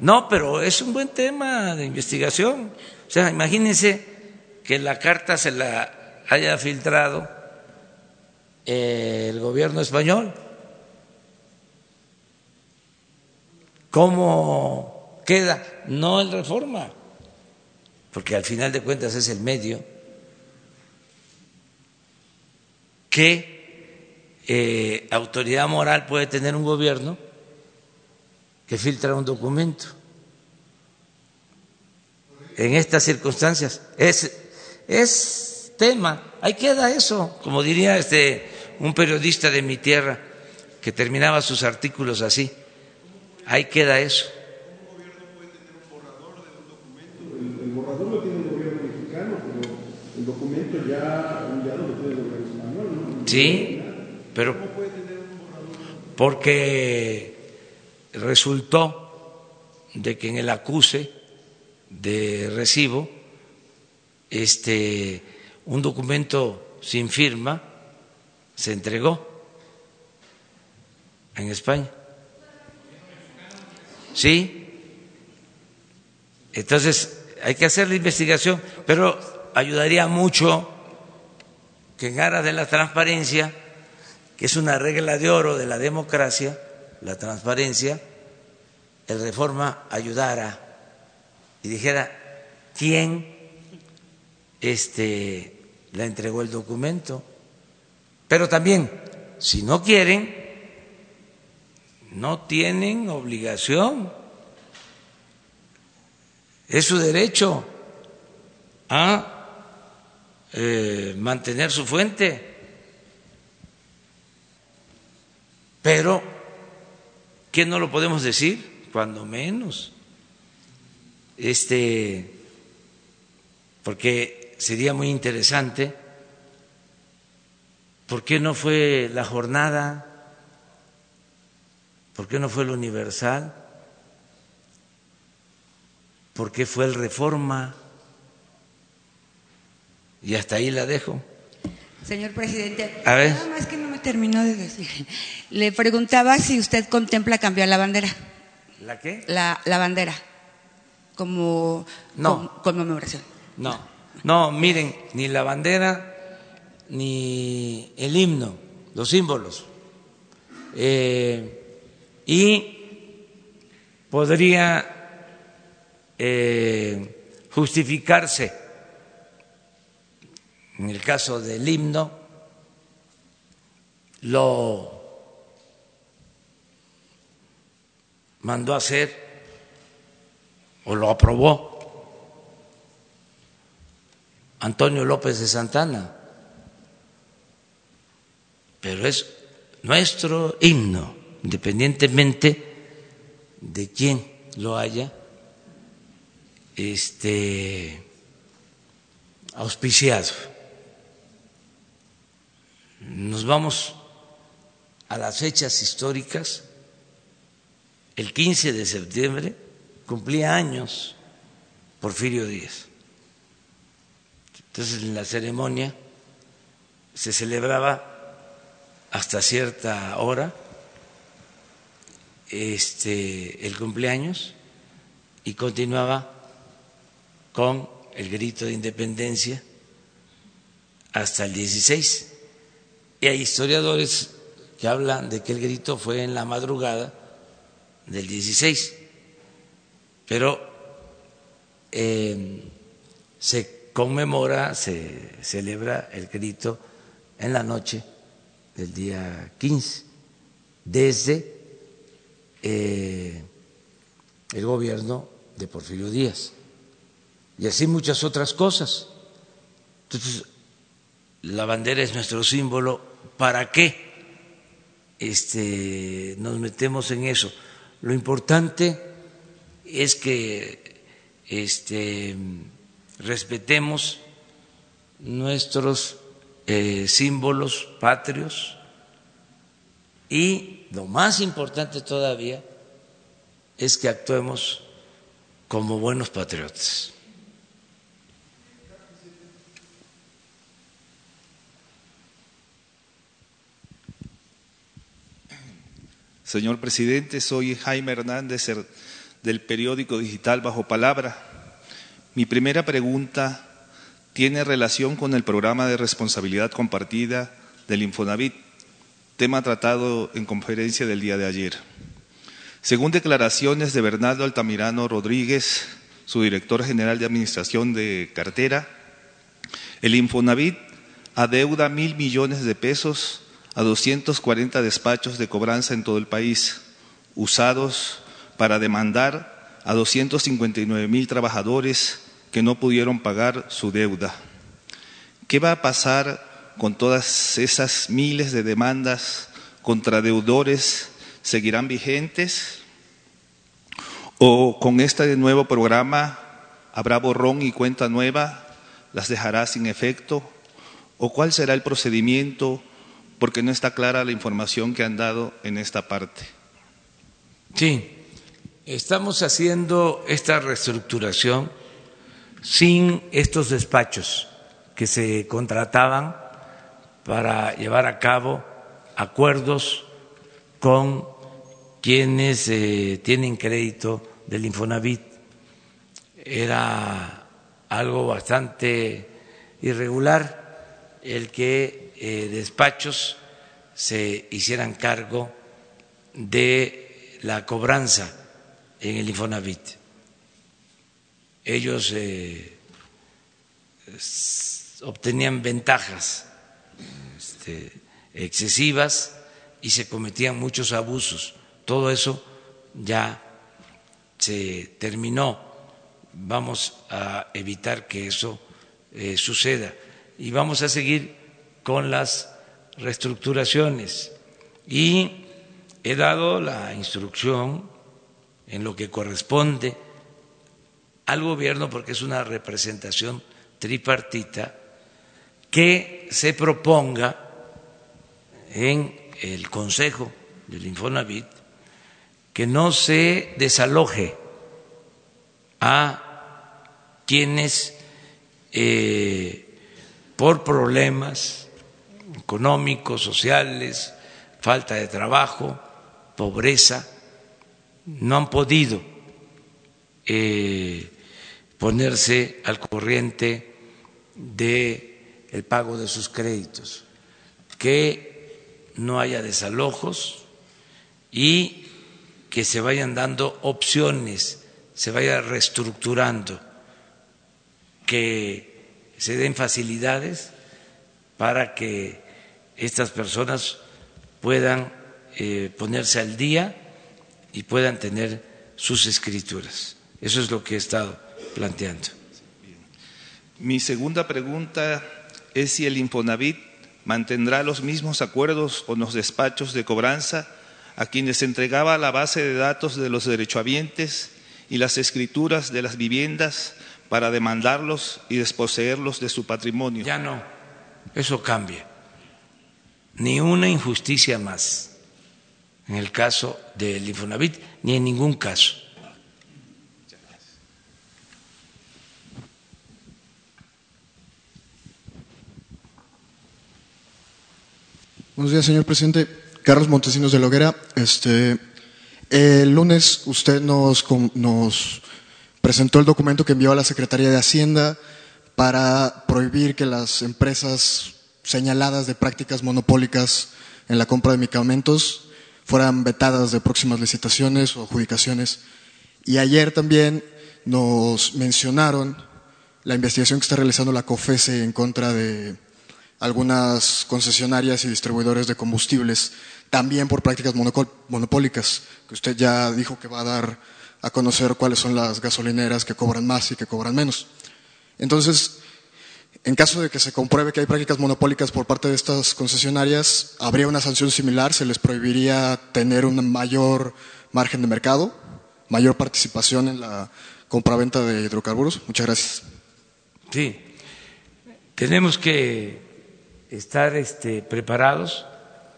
No, pero es un buen tema de investigación. O sea, imagínense que la carta se la haya filtrado el gobierno español. ¿Cómo queda? No el reforma, porque al final de cuentas es el medio que eh, autoridad moral puede tener un gobierno que filtra un documento. En estas circunstancias es, es tema, ahí queda eso, como diría este un periodista de mi tierra que terminaba sus artículos así. Ahí queda eso. El borrador lo tiene el gobierno mexicano, pero el documento ya enviado lo tiene el gobierno español, ¿no? Sí, pero porque resultó de que en el acuse de recibo este un documento sin firma se entregó en España. ¿Sí? Entonces, hay que hacer la investigación, pero ayudaría mucho que en aras de la transparencia, que es una regla de oro de la democracia, la transparencia, el reforma ayudara y dijera quién este, le entregó el documento. Pero también, si no quieren, no tienen obligación. Es su derecho a eh, mantener su fuente. Pero, ¿qué no lo podemos decir? Cuando menos. Este, porque sería muy interesante. ¿Por qué no fue la jornada? ¿Por qué no fue el Universal? ¿Por qué fue el Reforma? Y hasta ahí la dejo. Señor presidente, A ver. nada más que no me terminó de decir. Le preguntaba si usted contempla cambiar la bandera, ¿La qué? la, la bandera, como No. con- conmemoración. No, no, miren, ni la bandera ni el himno, los símbolos. Eh, y podría eh, justificarse en el caso del himno lo mandó a hacer o lo aprobó Antonio López de Santana, pero es nuestro himno, independientemente de quién lo haya este, auspiciado. Nos vamos a las fechas históricas. El 15 de septiembre cumplía años Porfirio Díaz. Entonces en la ceremonia se celebraba hasta cierta hora este, el cumpleaños y continuaba con el grito de independencia hasta el 16. Y hay historiadores que hablan de que el grito fue en la madrugada del 16, pero eh, se conmemora, se celebra el grito en la noche del día 15, desde eh, el gobierno de Porfirio Díaz. Y así muchas otras cosas. Entonces, la bandera es nuestro símbolo. ¿Para qué este, nos metemos en eso? Lo importante es que este, respetemos nuestros eh, símbolos patrios, Y lo más importante todavía es que actuemos como buenos patriotas. Señor presidente, soy Jaime Hernández del periódico digital Bajo Palabra. Mi primera pregunta tiene relación con el programa de responsabilidad compartida del Infonavit, tema tratado en conferencia del día de ayer. Según declaraciones de Bernardo Altamirano Rodríguez, su director general de Administración de Cartera, el Infonavit adeuda mil millones de pesos a 240 despachos de cobranza en todo el país, usados para demandar a 259 mil trabajadores que no pudieron pagar su deuda. ¿Qué va a pasar con todas esas miles de demandas contra deudores? ¿Seguirán vigentes? ¿O con este nuevo programa habrá borrón y cuenta nueva? ¿Las dejará sin efecto? ¿O cuál será el procedimiento porque no está clara la información que han dado en esta parte. Sí, estamos haciendo esta reestructuración sin estos despachos que se contrataban para llevar a cabo acuerdos con quienes eh, tienen crédito del Infonavit. Era algo bastante irregular el que eh, despachos se hicieran cargo de la cobranza en el Infonavit. Ellos eh, obtenían ventajas este, excesivas y se cometían muchos abusos. Todo eso ya se terminó. Vamos a evitar que eso eh, suceda y vamos a seguir con las reestructuraciones y he dado la instrucción en lo que corresponde al gobierno, porque es una representación tripartita, que se proponga en el Consejo del Infonavit que no se desaloje a quienes eh, por problemas económicos, sociales, falta de trabajo, pobreza, no han podido eh, ponerse al corriente de el pago de sus créditos, que no haya desalojos y que se vayan dando opciones, se vaya reestructurando, que se den facilidades para que estas personas puedan eh, ponerse al día y puedan tener sus escrituras. Eso es lo que he estado planteando. Mi segunda pregunta es si el Infonavit mantendrá los mismos acuerdos con los despachos de cobranza a quienes entregaba la base de datos de los derechohabientes y las escrituras de las viviendas para demandarlos y desposeerlos de su patrimonio. Ya no eso cambia. Ni una injusticia más en el caso del Infonavit, ni en ningún caso. Buenos días, señor presidente. Carlos Montesinos de Loguera. Este, el lunes usted nos, nos presentó el documento que envió a la Secretaría de Hacienda para prohibir que las empresas señaladas de prácticas monopólicas en la compra de medicamentos fueran vetadas de próximas licitaciones o adjudicaciones. Y ayer también nos mencionaron la investigación que está realizando la COFESE en contra de algunas concesionarias y distribuidores de combustibles, también por prácticas monopólicas, que usted ya dijo que va a dar a conocer cuáles son las gasolineras que cobran más y que cobran menos. Entonces, en caso de que se compruebe que hay prácticas monopólicas por parte de estas concesionarias, ¿habría una sanción similar? ¿Se les prohibiría tener un mayor margen de mercado, mayor participación en la compraventa de hidrocarburos? Muchas gracias. Sí, tenemos que estar este, preparados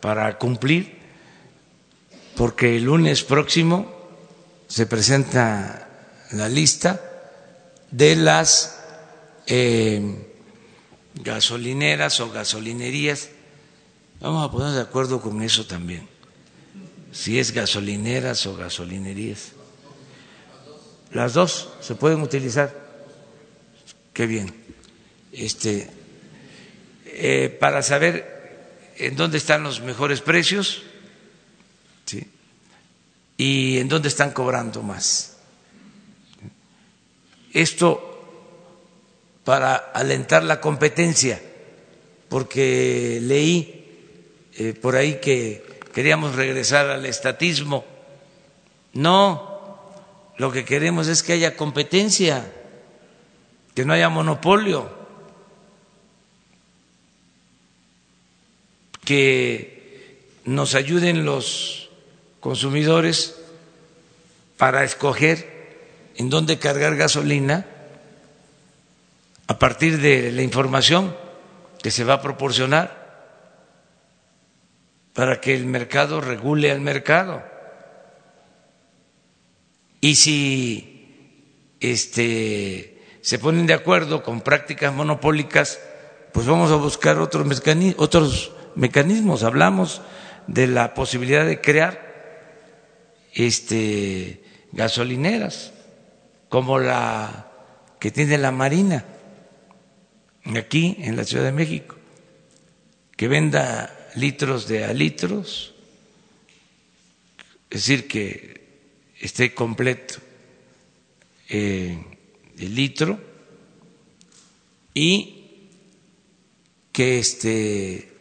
para cumplir porque el lunes próximo se presenta la lista de las eh, gasolineras o gasolinerías. Vamos a ponernos de acuerdo con eso también, si es gasolineras o gasolinerías. Las dos se pueden utilizar. Qué bien. Este, eh, para saber en dónde están los mejores precios ¿sí? y en dónde están cobrando más. Esto para alentar la competencia, porque leí eh, por ahí que queríamos regresar al estatismo. No, lo que queremos es que haya competencia, que no haya monopolio, que nos ayuden los consumidores para escoger en dónde cargar gasolina a partir de la información que se va a proporcionar para que el mercado regule al mercado. Y si este, se ponen de acuerdo con prácticas monopólicas, pues vamos a buscar otros mecanismos, otros mecanismos. Hablamos de la posibilidad de crear este, gasolineras, como la que tiene la Marina aquí en la Ciudad de México, que venda litros de a litros, es decir, que esté completo eh, el litro y que este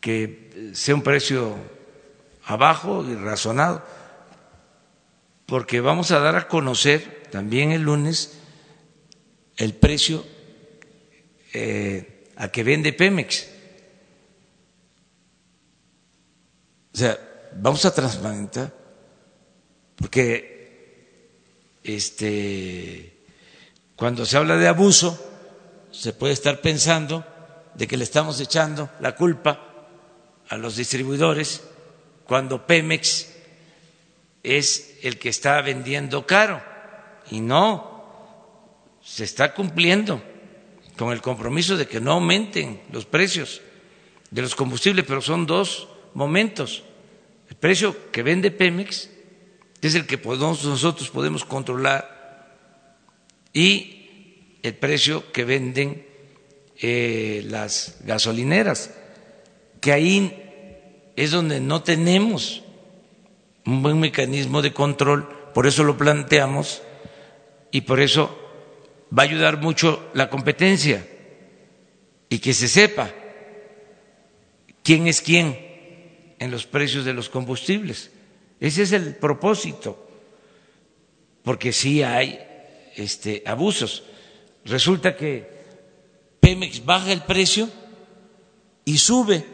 que sea un precio abajo y razonado, porque vamos a dar a conocer también el lunes el precio eh, a que vende Pemex. O sea, vamos a transparentar, porque este, cuando se habla de abuso, se puede estar pensando de que le estamos echando la culpa a los distribuidores cuando Pemex es el que está vendiendo caro. Y no, se está cumpliendo con el compromiso de que no aumenten los precios de los combustibles, pero son dos momentos. El precio que vende Pemex es el que nosotros podemos controlar y el precio que venden eh, las gasolineras, que ahí es donde no tenemos un buen mecanismo de control, por eso lo planteamos y por eso va a ayudar mucho la competencia y que se sepa quién es quién en los precios de los combustibles. Ese es el propósito, porque sí hay este, abusos. Resulta que Pemex baja el precio y sube,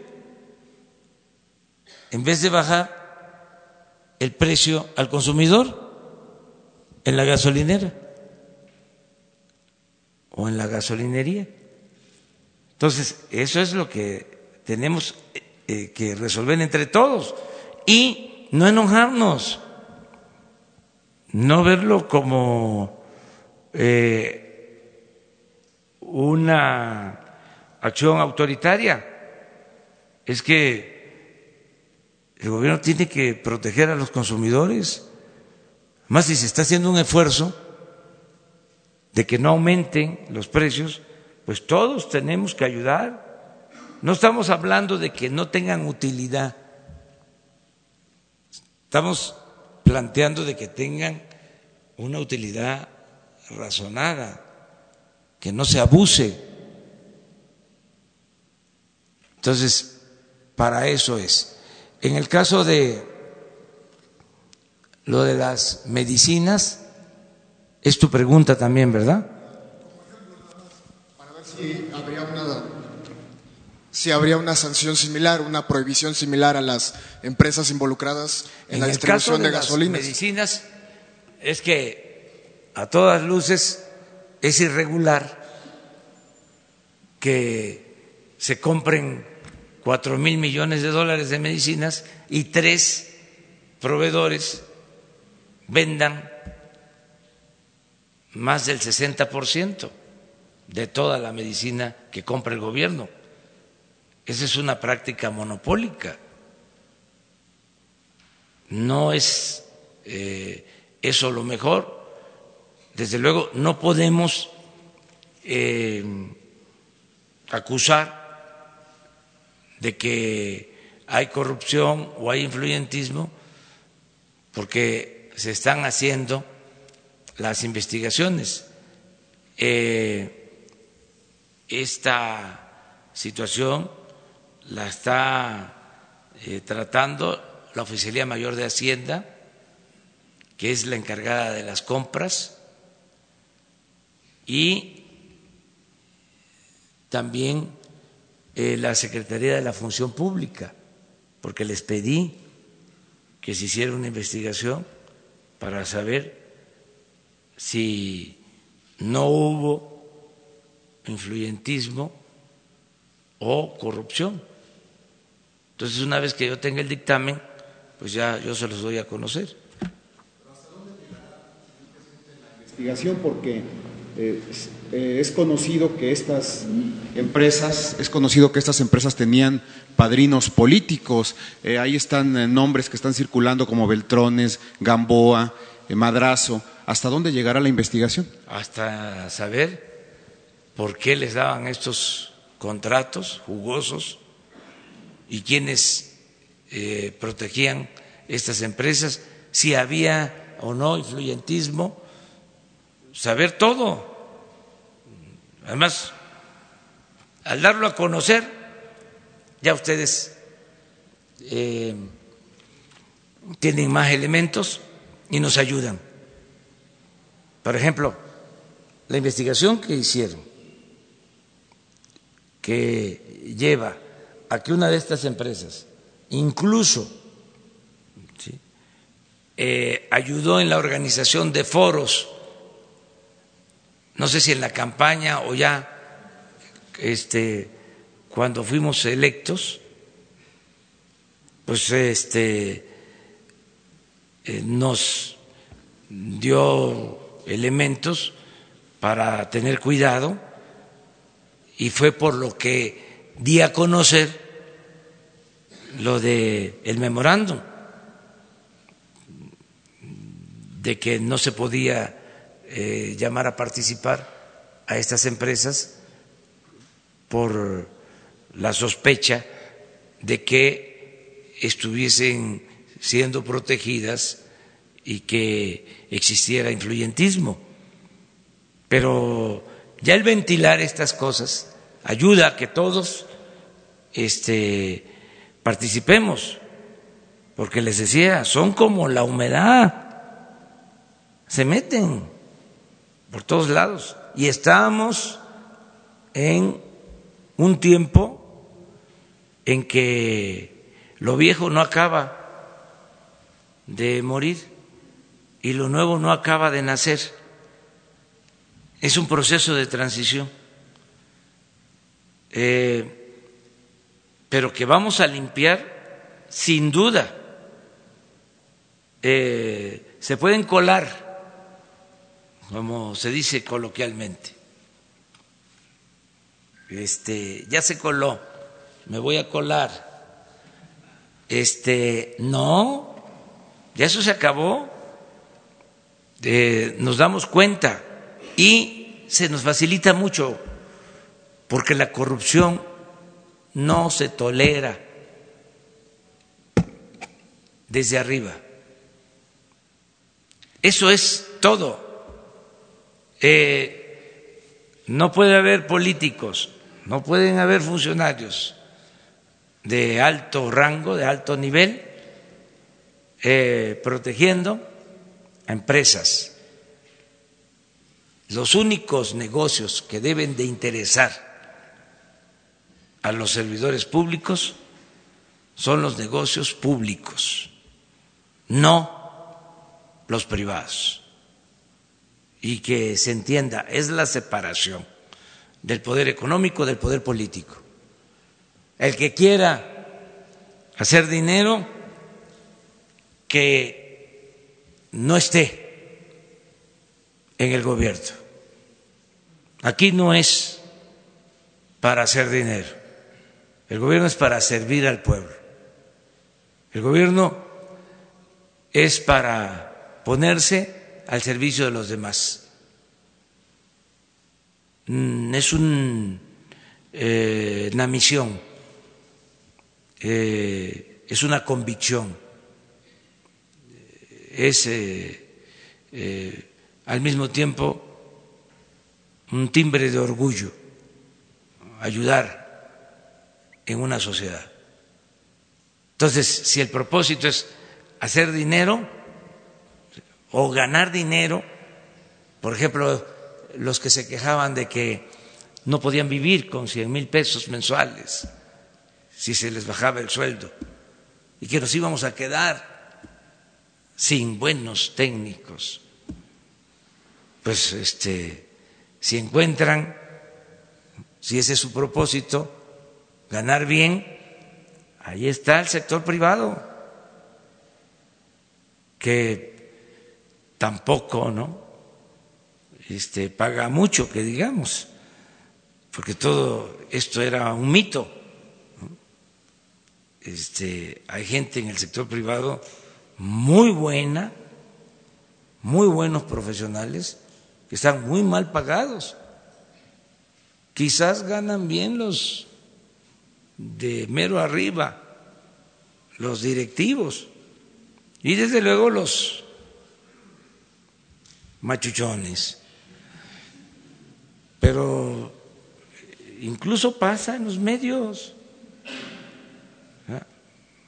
en vez de bajar el precio al consumidor en la gasolinera o en la gasolinería. Entonces, eso es lo que tenemos eh, que resolver entre todos y no enojarnos, no verlo como eh, una acción autoritaria. Es que el gobierno tiene que proteger a los consumidores, más si se está haciendo un esfuerzo de que no aumenten los precios, pues todos tenemos que ayudar. No estamos hablando de que no tengan utilidad, estamos planteando de que tengan una utilidad razonada, que no se abuse. Entonces, para eso es. En el caso de lo de las medicinas, es tu pregunta también, ¿verdad? Para ver si habría una, si habría una sanción similar, una prohibición similar a las empresas involucradas en, la distribución de, gasolinas. medicinas es que a todas luces es irregular que se compren cuatro mil millones de dólares de medicinas y tres proveedores vendan más del 60% de toda la medicina que compra el gobierno. Esa es una práctica monopólica. No es eh, eso lo mejor. Desde luego, no podemos eh, acusar de que hay corrupción o hay influyentismo porque se están haciendo las investigaciones. Eh, esta situación la está eh, tratando la Oficialía Mayor de Hacienda, que es la encargada de las compras, y también eh, la Secretaría de la Función Pública, porque les pedí que se hiciera una investigación para saber si no hubo influyentismo o corrupción. Entonces, una vez que yo tenga el dictamen, pues ya yo se los doy a conocer. ¿Hasta dónde la investigación? Porque eh, eh, es conocido que estas empresas, es conocido que estas empresas tenían padrinos políticos. Eh, ahí están nombres que están circulando como Beltrones, Gamboa, Madrazo. ¿Hasta dónde llegará la investigación? Hasta saber por qué les daban estos contratos jugosos y quiénes protegían estas empresas, si había o no influyentismo saber todo. Además, al darlo a conocer, ya ustedes eh, tienen más elementos y nos ayudan. Por ejemplo, la investigación que hicieron, que lleva a que una de estas empresas incluso eh, ayudó en la organización de foros no sé si en la campaña o ya este, cuando fuimos electos, pues este, eh, nos dio elementos para tener cuidado y fue por lo que di a conocer lo de el memorándum de que no se podía eh, llamar a participar a estas empresas por la sospecha de que estuviesen siendo protegidas y que existiera influyentismo. Pero ya el ventilar estas cosas ayuda a que todos este, participemos, porque les decía, son como la humedad, se meten por todos lados. Y estamos en un tiempo en que lo viejo no acaba de morir y lo nuevo no acaba de nacer. Es un proceso de transición. Eh, pero que vamos a limpiar sin duda. Eh, se pueden colar como se dice coloquialmente. Este, ya se coló, me voy a colar. Este, no, ya eso se acabó. Eh, nos damos cuenta y se nos facilita mucho porque la corrupción no se tolera desde arriba. Eso es todo. Eh, no puede haber políticos, no pueden haber funcionarios de alto rango, de alto nivel, eh, protegiendo a empresas. Los únicos negocios que deben de interesar a los servidores públicos son los negocios públicos, no los privados y que se entienda, es la separación del poder económico del poder político. El que quiera hacer dinero, que no esté en el gobierno. Aquí no es para hacer dinero. El gobierno es para servir al pueblo. El gobierno es para ponerse al servicio de los demás. Mm, es eh, una misión, eh, es una convicción, es eh, al mismo tiempo un timbre de orgullo ayudar en una sociedad. Entonces, si el propósito es hacer dinero o ganar dinero, por ejemplo, los que se quejaban de que no podían vivir con cien mil pesos mensuales si se les bajaba el sueldo y que nos íbamos a quedar sin buenos técnicos, pues este, si encuentran, si ese es su propósito, ganar bien, ahí está el sector privado que tampoco, ¿no? Este, paga mucho, que digamos, porque todo esto era un mito. Este, hay gente en el sector privado muy buena, muy buenos profesionales, que están muy mal pagados. Quizás ganan bien los de mero arriba, los directivos, y desde luego los machuchones. Pero incluso pasa en los medios.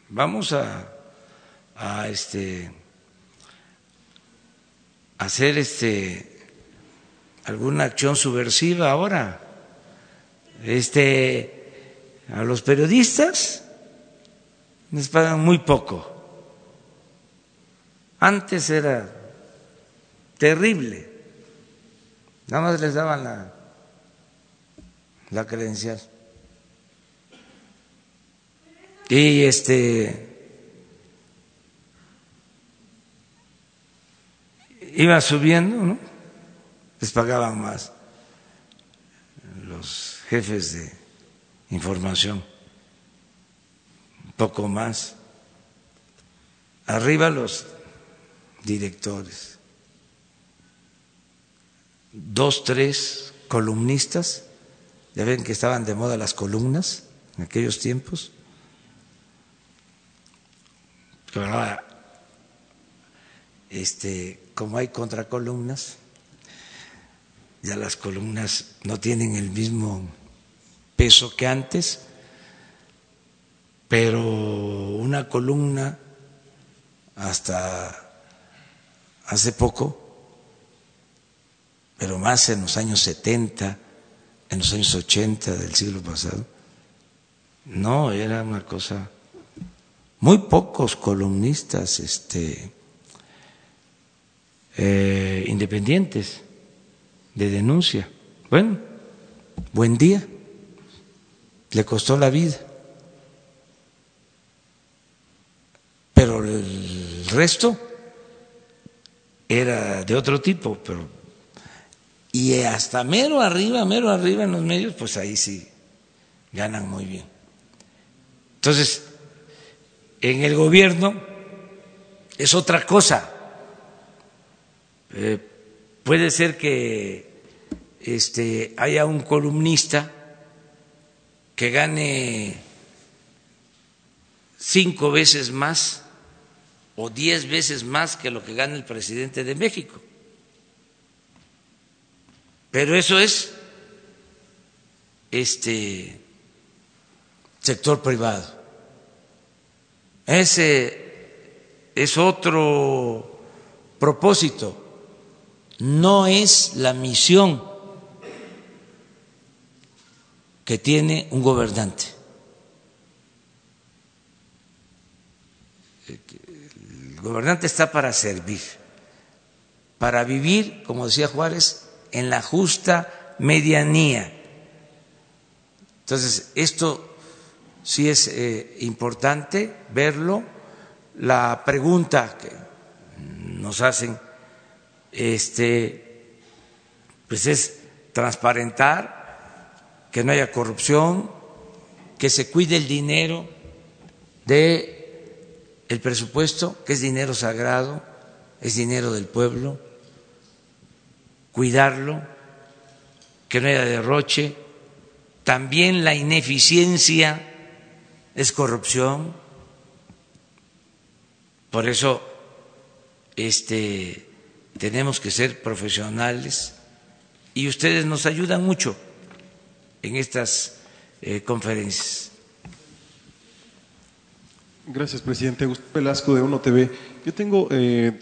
Vamos a, a este hacer este alguna acción subversiva ahora. Este a los periodistas les pagan muy poco antes era terrible. Nada más les daban la, la credencial. Y este iba subiendo, ¿no? Les pagaban más los jefes de información, un poco más. Arriba los directores, dos, tres columnistas, ya ven que estaban de moda las columnas en aquellos tiempos, ahora, este, como hay contracolumnas, ya las columnas no tienen el mismo peso que antes, pero una columna hasta hace poco, pero más en los años 70, en los años 80 del siglo pasado, no, era una cosa, muy pocos columnistas este, eh, independientes de denuncia. Bueno, buen día, le costó la vida. Pero el resto era de otro tipo, pero y hasta mero arriba, mero arriba en los medios, pues ahí sí ganan muy bien. Entonces, en el gobierno es otra cosa. Eh, puede ser que este, haya un columnista que gane cinco veces más o diez veces más que lo que gana el presidente de México. Pero eso es este sector privado. Ese es otro propósito. No es la misión que tiene un gobernante. gobernante está para servir, para vivir, como decía Juárez, en la justa medianía. Entonces, esto sí es eh, importante verlo. La pregunta que nos hacen este, pues es transparentar, que no haya corrupción, que se cuide el dinero de presupuesto, que es dinero sagrado, es dinero del pueblo, cuidarlo, que no haya derroche, también la ineficiencia es corrupción. Por eso este tenemos que ser profesionales y ustedes nos ayudan mucho en estas eh, conferencias. Gracias, presidente. Gustavo Velasco de Uno TV. Yo tengo eh,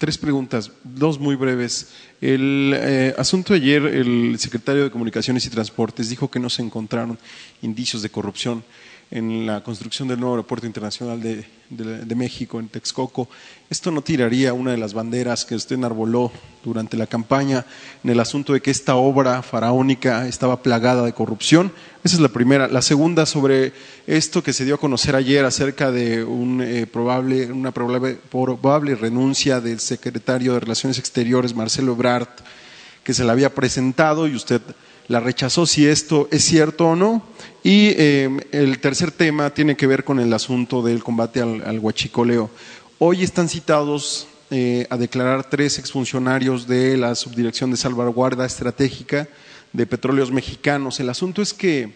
tres preguntas, dos muy breves. El eh, asunto ayer, el secretario de Comunicaciones y Transportes dijo que no se encontraron indicios de corrupción en la construcción del nuevo aeropuerto internacional de, México, en Texcoco. ¿Esto no tiraría una de las banderas que usted enarboló durante la campaña en el asunto de que esta obra faraónica estaba plagada de corrupción? Esa es la primera. La segunda, sobre esto que se dio a conocer ayer acerca de un, eh, probable, una probable, probable renuncia del secretario de Relaciones Exteriores, Marcelo Ebrard, que se le había presentado y usted la rechazó si esto es cierto o no. Y em, el tercer tema tiene que ver con el asunto del combate al, huachicoleo. Hoy están citados eh, a declarar tres exfuncionarios de la Subdirección de Salvaguarda Estratégica de Petróleos Mexicanos. El asunto es que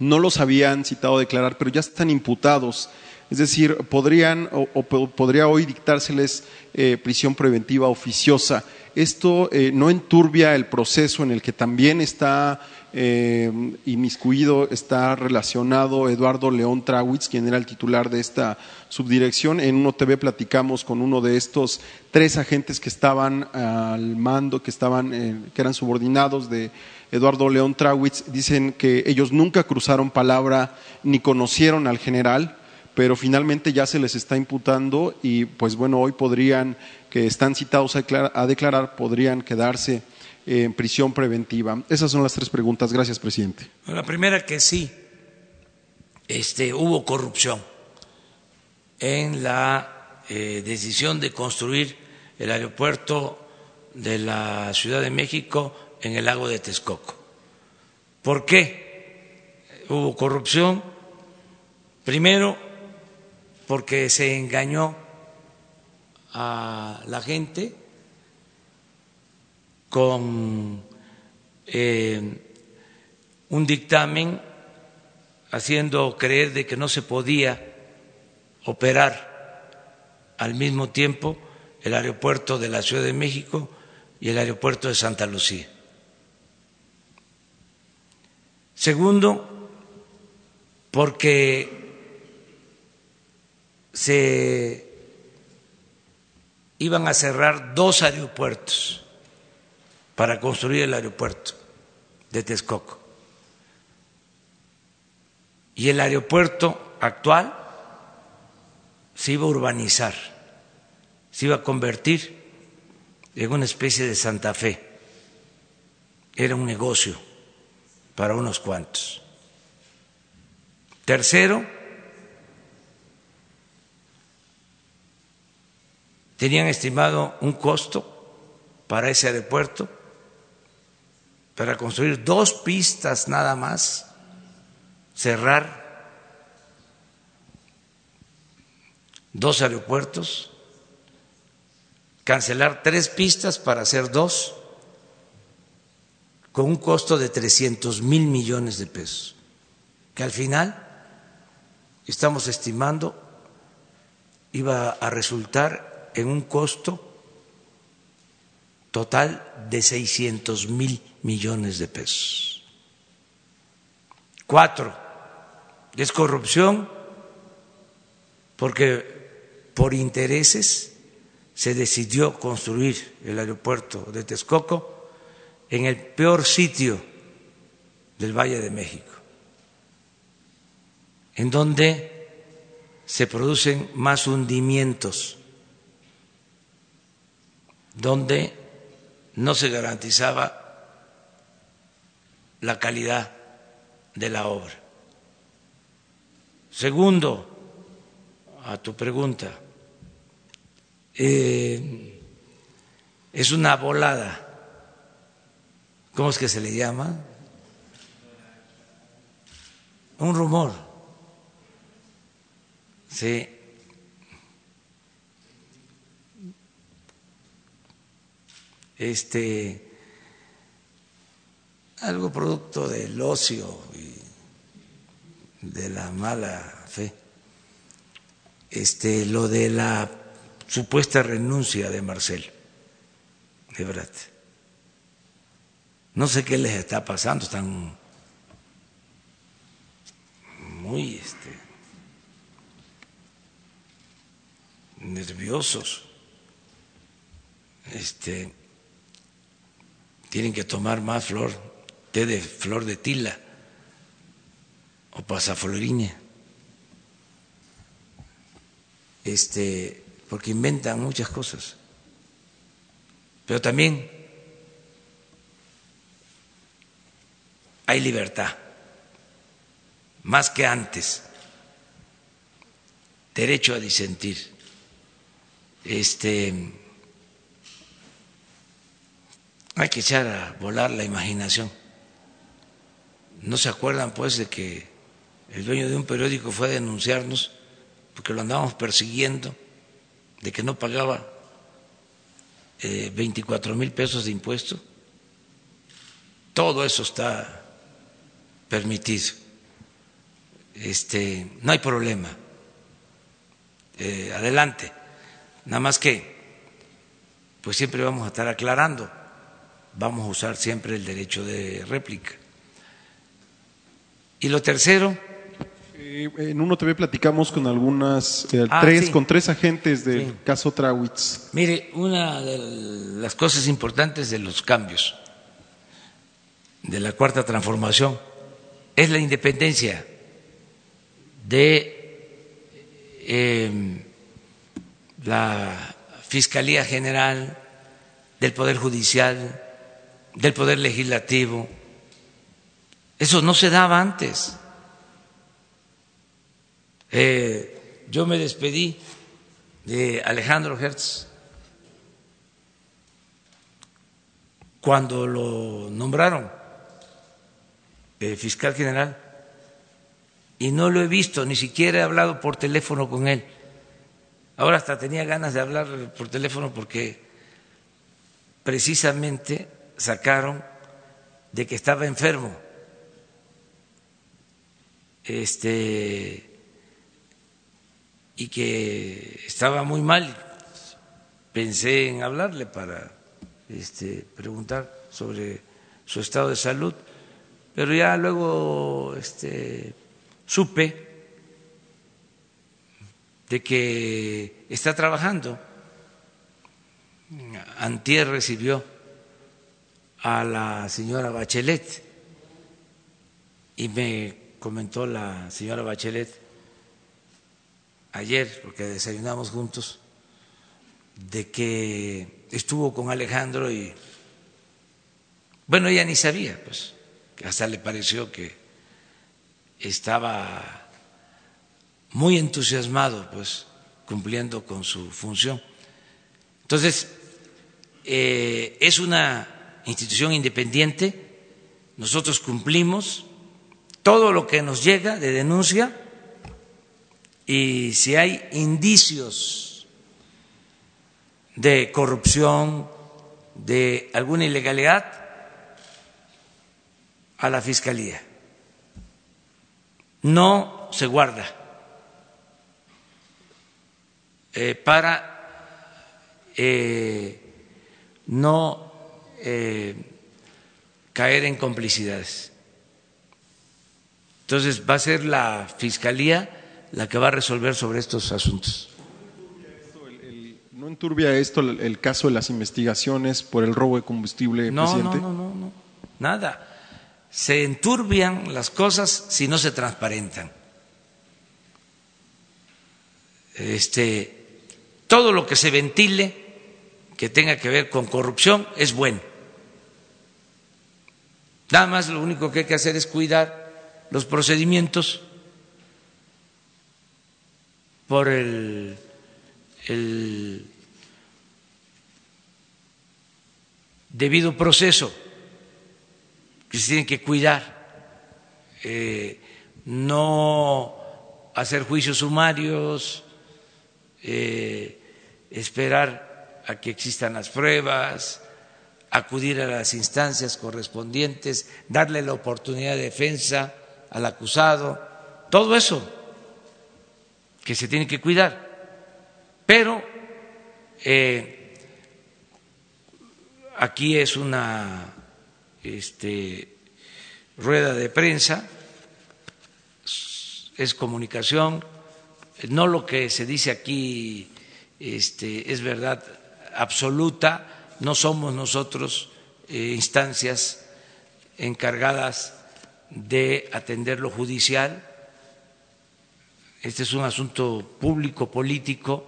no los habían citado a declarar, pero ya están imputados. Es decir, podrían o, podría hoy dictárseles eh, prisión preventiva oficiosa esto eh, no enturbia el proceso en el que también está eh, inmiscuido, está relacionado Eduardo León Trawitz, quien era el titular de esta subdirección. En uno TV platicamos con uno de estos tres agentes que estaban al mando, que, estaban, que eran subordinados de Eduardo León Trawitz. Dicen que ellos nunca cruzaron palabra ni conocieron al general pero finalmente ya se les está imputando y pues bueno, hoy podrían, que están citados a declarar, podrían quedarse en prisión preventiva. Esas son las tres preguntas. Gracias, presidente. La primera que sí, este, hubo corrupción en la eh, decisión de construir el aeropuerto de la Ciudad de México en el lago de Texcoco. ¿Por qué hubo corrupción? Primero, porque se engañó a la gente con eh, un dictamen haciendo creer de que no se podía operar al mismo tiempo el aeropuerto de la Ciudad de México y el aeropuerto de Santa Lucía. Segundo, porque se iban a cerrar dos aeropuertos para construir el aeropuerto de Texcoco. Y el aeropuerto actual se iba a urbanizar, se iba a convertir en una especie de Santa Fe. Era un negocio para unos cuantos. Tercero, tenían estimado un costo para ese aeropuerto, para construir dos pistas nada más, cerrar dos aeropuertos, cancelar tres pistas para hacer dos, con un costo de 300 mil millones de pesos, que al final estamos estimando iba a resultar en un costo total de 600 mil millones de pesos. Cuatro, es corrupción porque por intereses se decidió construir el aeropuerto de Texcoco en el peor sitio del Valle de México, en donde se producen más hundimientos donde no se garantizaba la calidad de la obra. Segundo, a tu pregunta, eh, es una volada. ¿Cómo es que se le llama? Un rumor. Sí. Este algo producto del ocio y de la mala fe. Este lo de la supuesta renuncia de Marcelo verdad No sé qué les está pasando, están muy este, nerviosos. Este, tienen que tomar más flor, té de flor de tila o pasaflorinia. Este, porque inventan muchas cosas. Pero también hay libertad, más que antes, derecho a disentir. Este, hay que echar a volar la imaginación. ¿No se acuerdan pues de que el dueño de un periódico fue a denunciarnos porque lo andábamos persiguiendo, de que no pagaba 24 mil pesos de impuesto. Todo eso está permitido. Este, no hay problema. Eh, adelante. Nada más que, pues siempre vamos a estar aclarando. Vamos a usar siempre el derecho de réplica. Y lo tercero eh, en Uno TV platicamos con algunas, eh, ah, tres, con tres agentes del caso Trawitz. Mire, una de las cosas importantes de los cambios de la cuarta transformación es la independencia de em, la Fiscalía General, del Poder Judicial, del Poder Legislativo. Eso no se daba antes. Eh, yo me despedí de Alejandro Hertz cuando lo nombraron fiscal general y no lo he visto, ni siquiera he hablado por teléfono con él. Ahora hasta tenía ganas de hablar por teléfono porque precisamente sacaron de que estaba enfermo. Este y que estaba muy mal. Pensé en hablarle para este, preguntar sobre su estado de salud, pero ya luego este, supe de que está trabajando. Antier recibió a la señora Bachelet y me comentó la señora Bachelet ayer, porque desayunamos juntos, de que estuvo con Alejandro y, bueno, ella ni sabía, pues, hasta le pareció que estaba muy entusiasmado, pues, cumpliendo con su función. Entonces, eh, es una institución independiente, nosotros cumplimos todo lo que nos llega de denuncia y si hay indicios de corrupción, de alguna ilegalidad, a la Fiscalía. No se guarda eh, para eh, no eh, caer en complicidades. Entonces va a ser la Fiscalía la que va a resolver sobre estos asuntos. ¿No enturbia esto el, caso de las investigaciones por el robo de combustible, no, presidente? No, no, no, no, nada. Se enturbian las cosas si no se transparentan. Este, todo lo que se ventile que tenga que ver con corrupción es bueno. Nada más lo único que hay que hacer es cuidar los procedimientos por el, debido proceso que se tiene que cuidar, eh, no hacer juicios sumarios, eh, esperar a que existan las pruebas, acudir a las instancias correspondientes, darle la oportunidad de defensa al acusado, todo eso que se tiene que cuidar. Pero eh, aquí es una este, rueda de prensa, es comunicación, no lo que se dice aquí este, es verdad absoluta, no somos nosotros eh, instancias encargadas de atender lo judicial, este es un asunto público, político,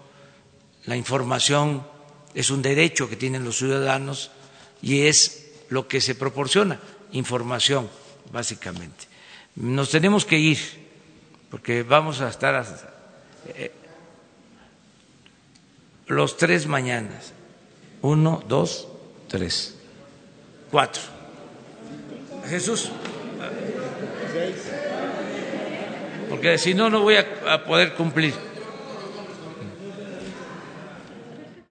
la información es un derecho que tienen los ciudadanos y es lo que se proporciona, información, básicamente. Nos tenemos que ir, porque vamos a estar eh, los tres mañanas. Uno, dos, tres, cuatro. Jesús. Porque si no, no voy a poder cumplir.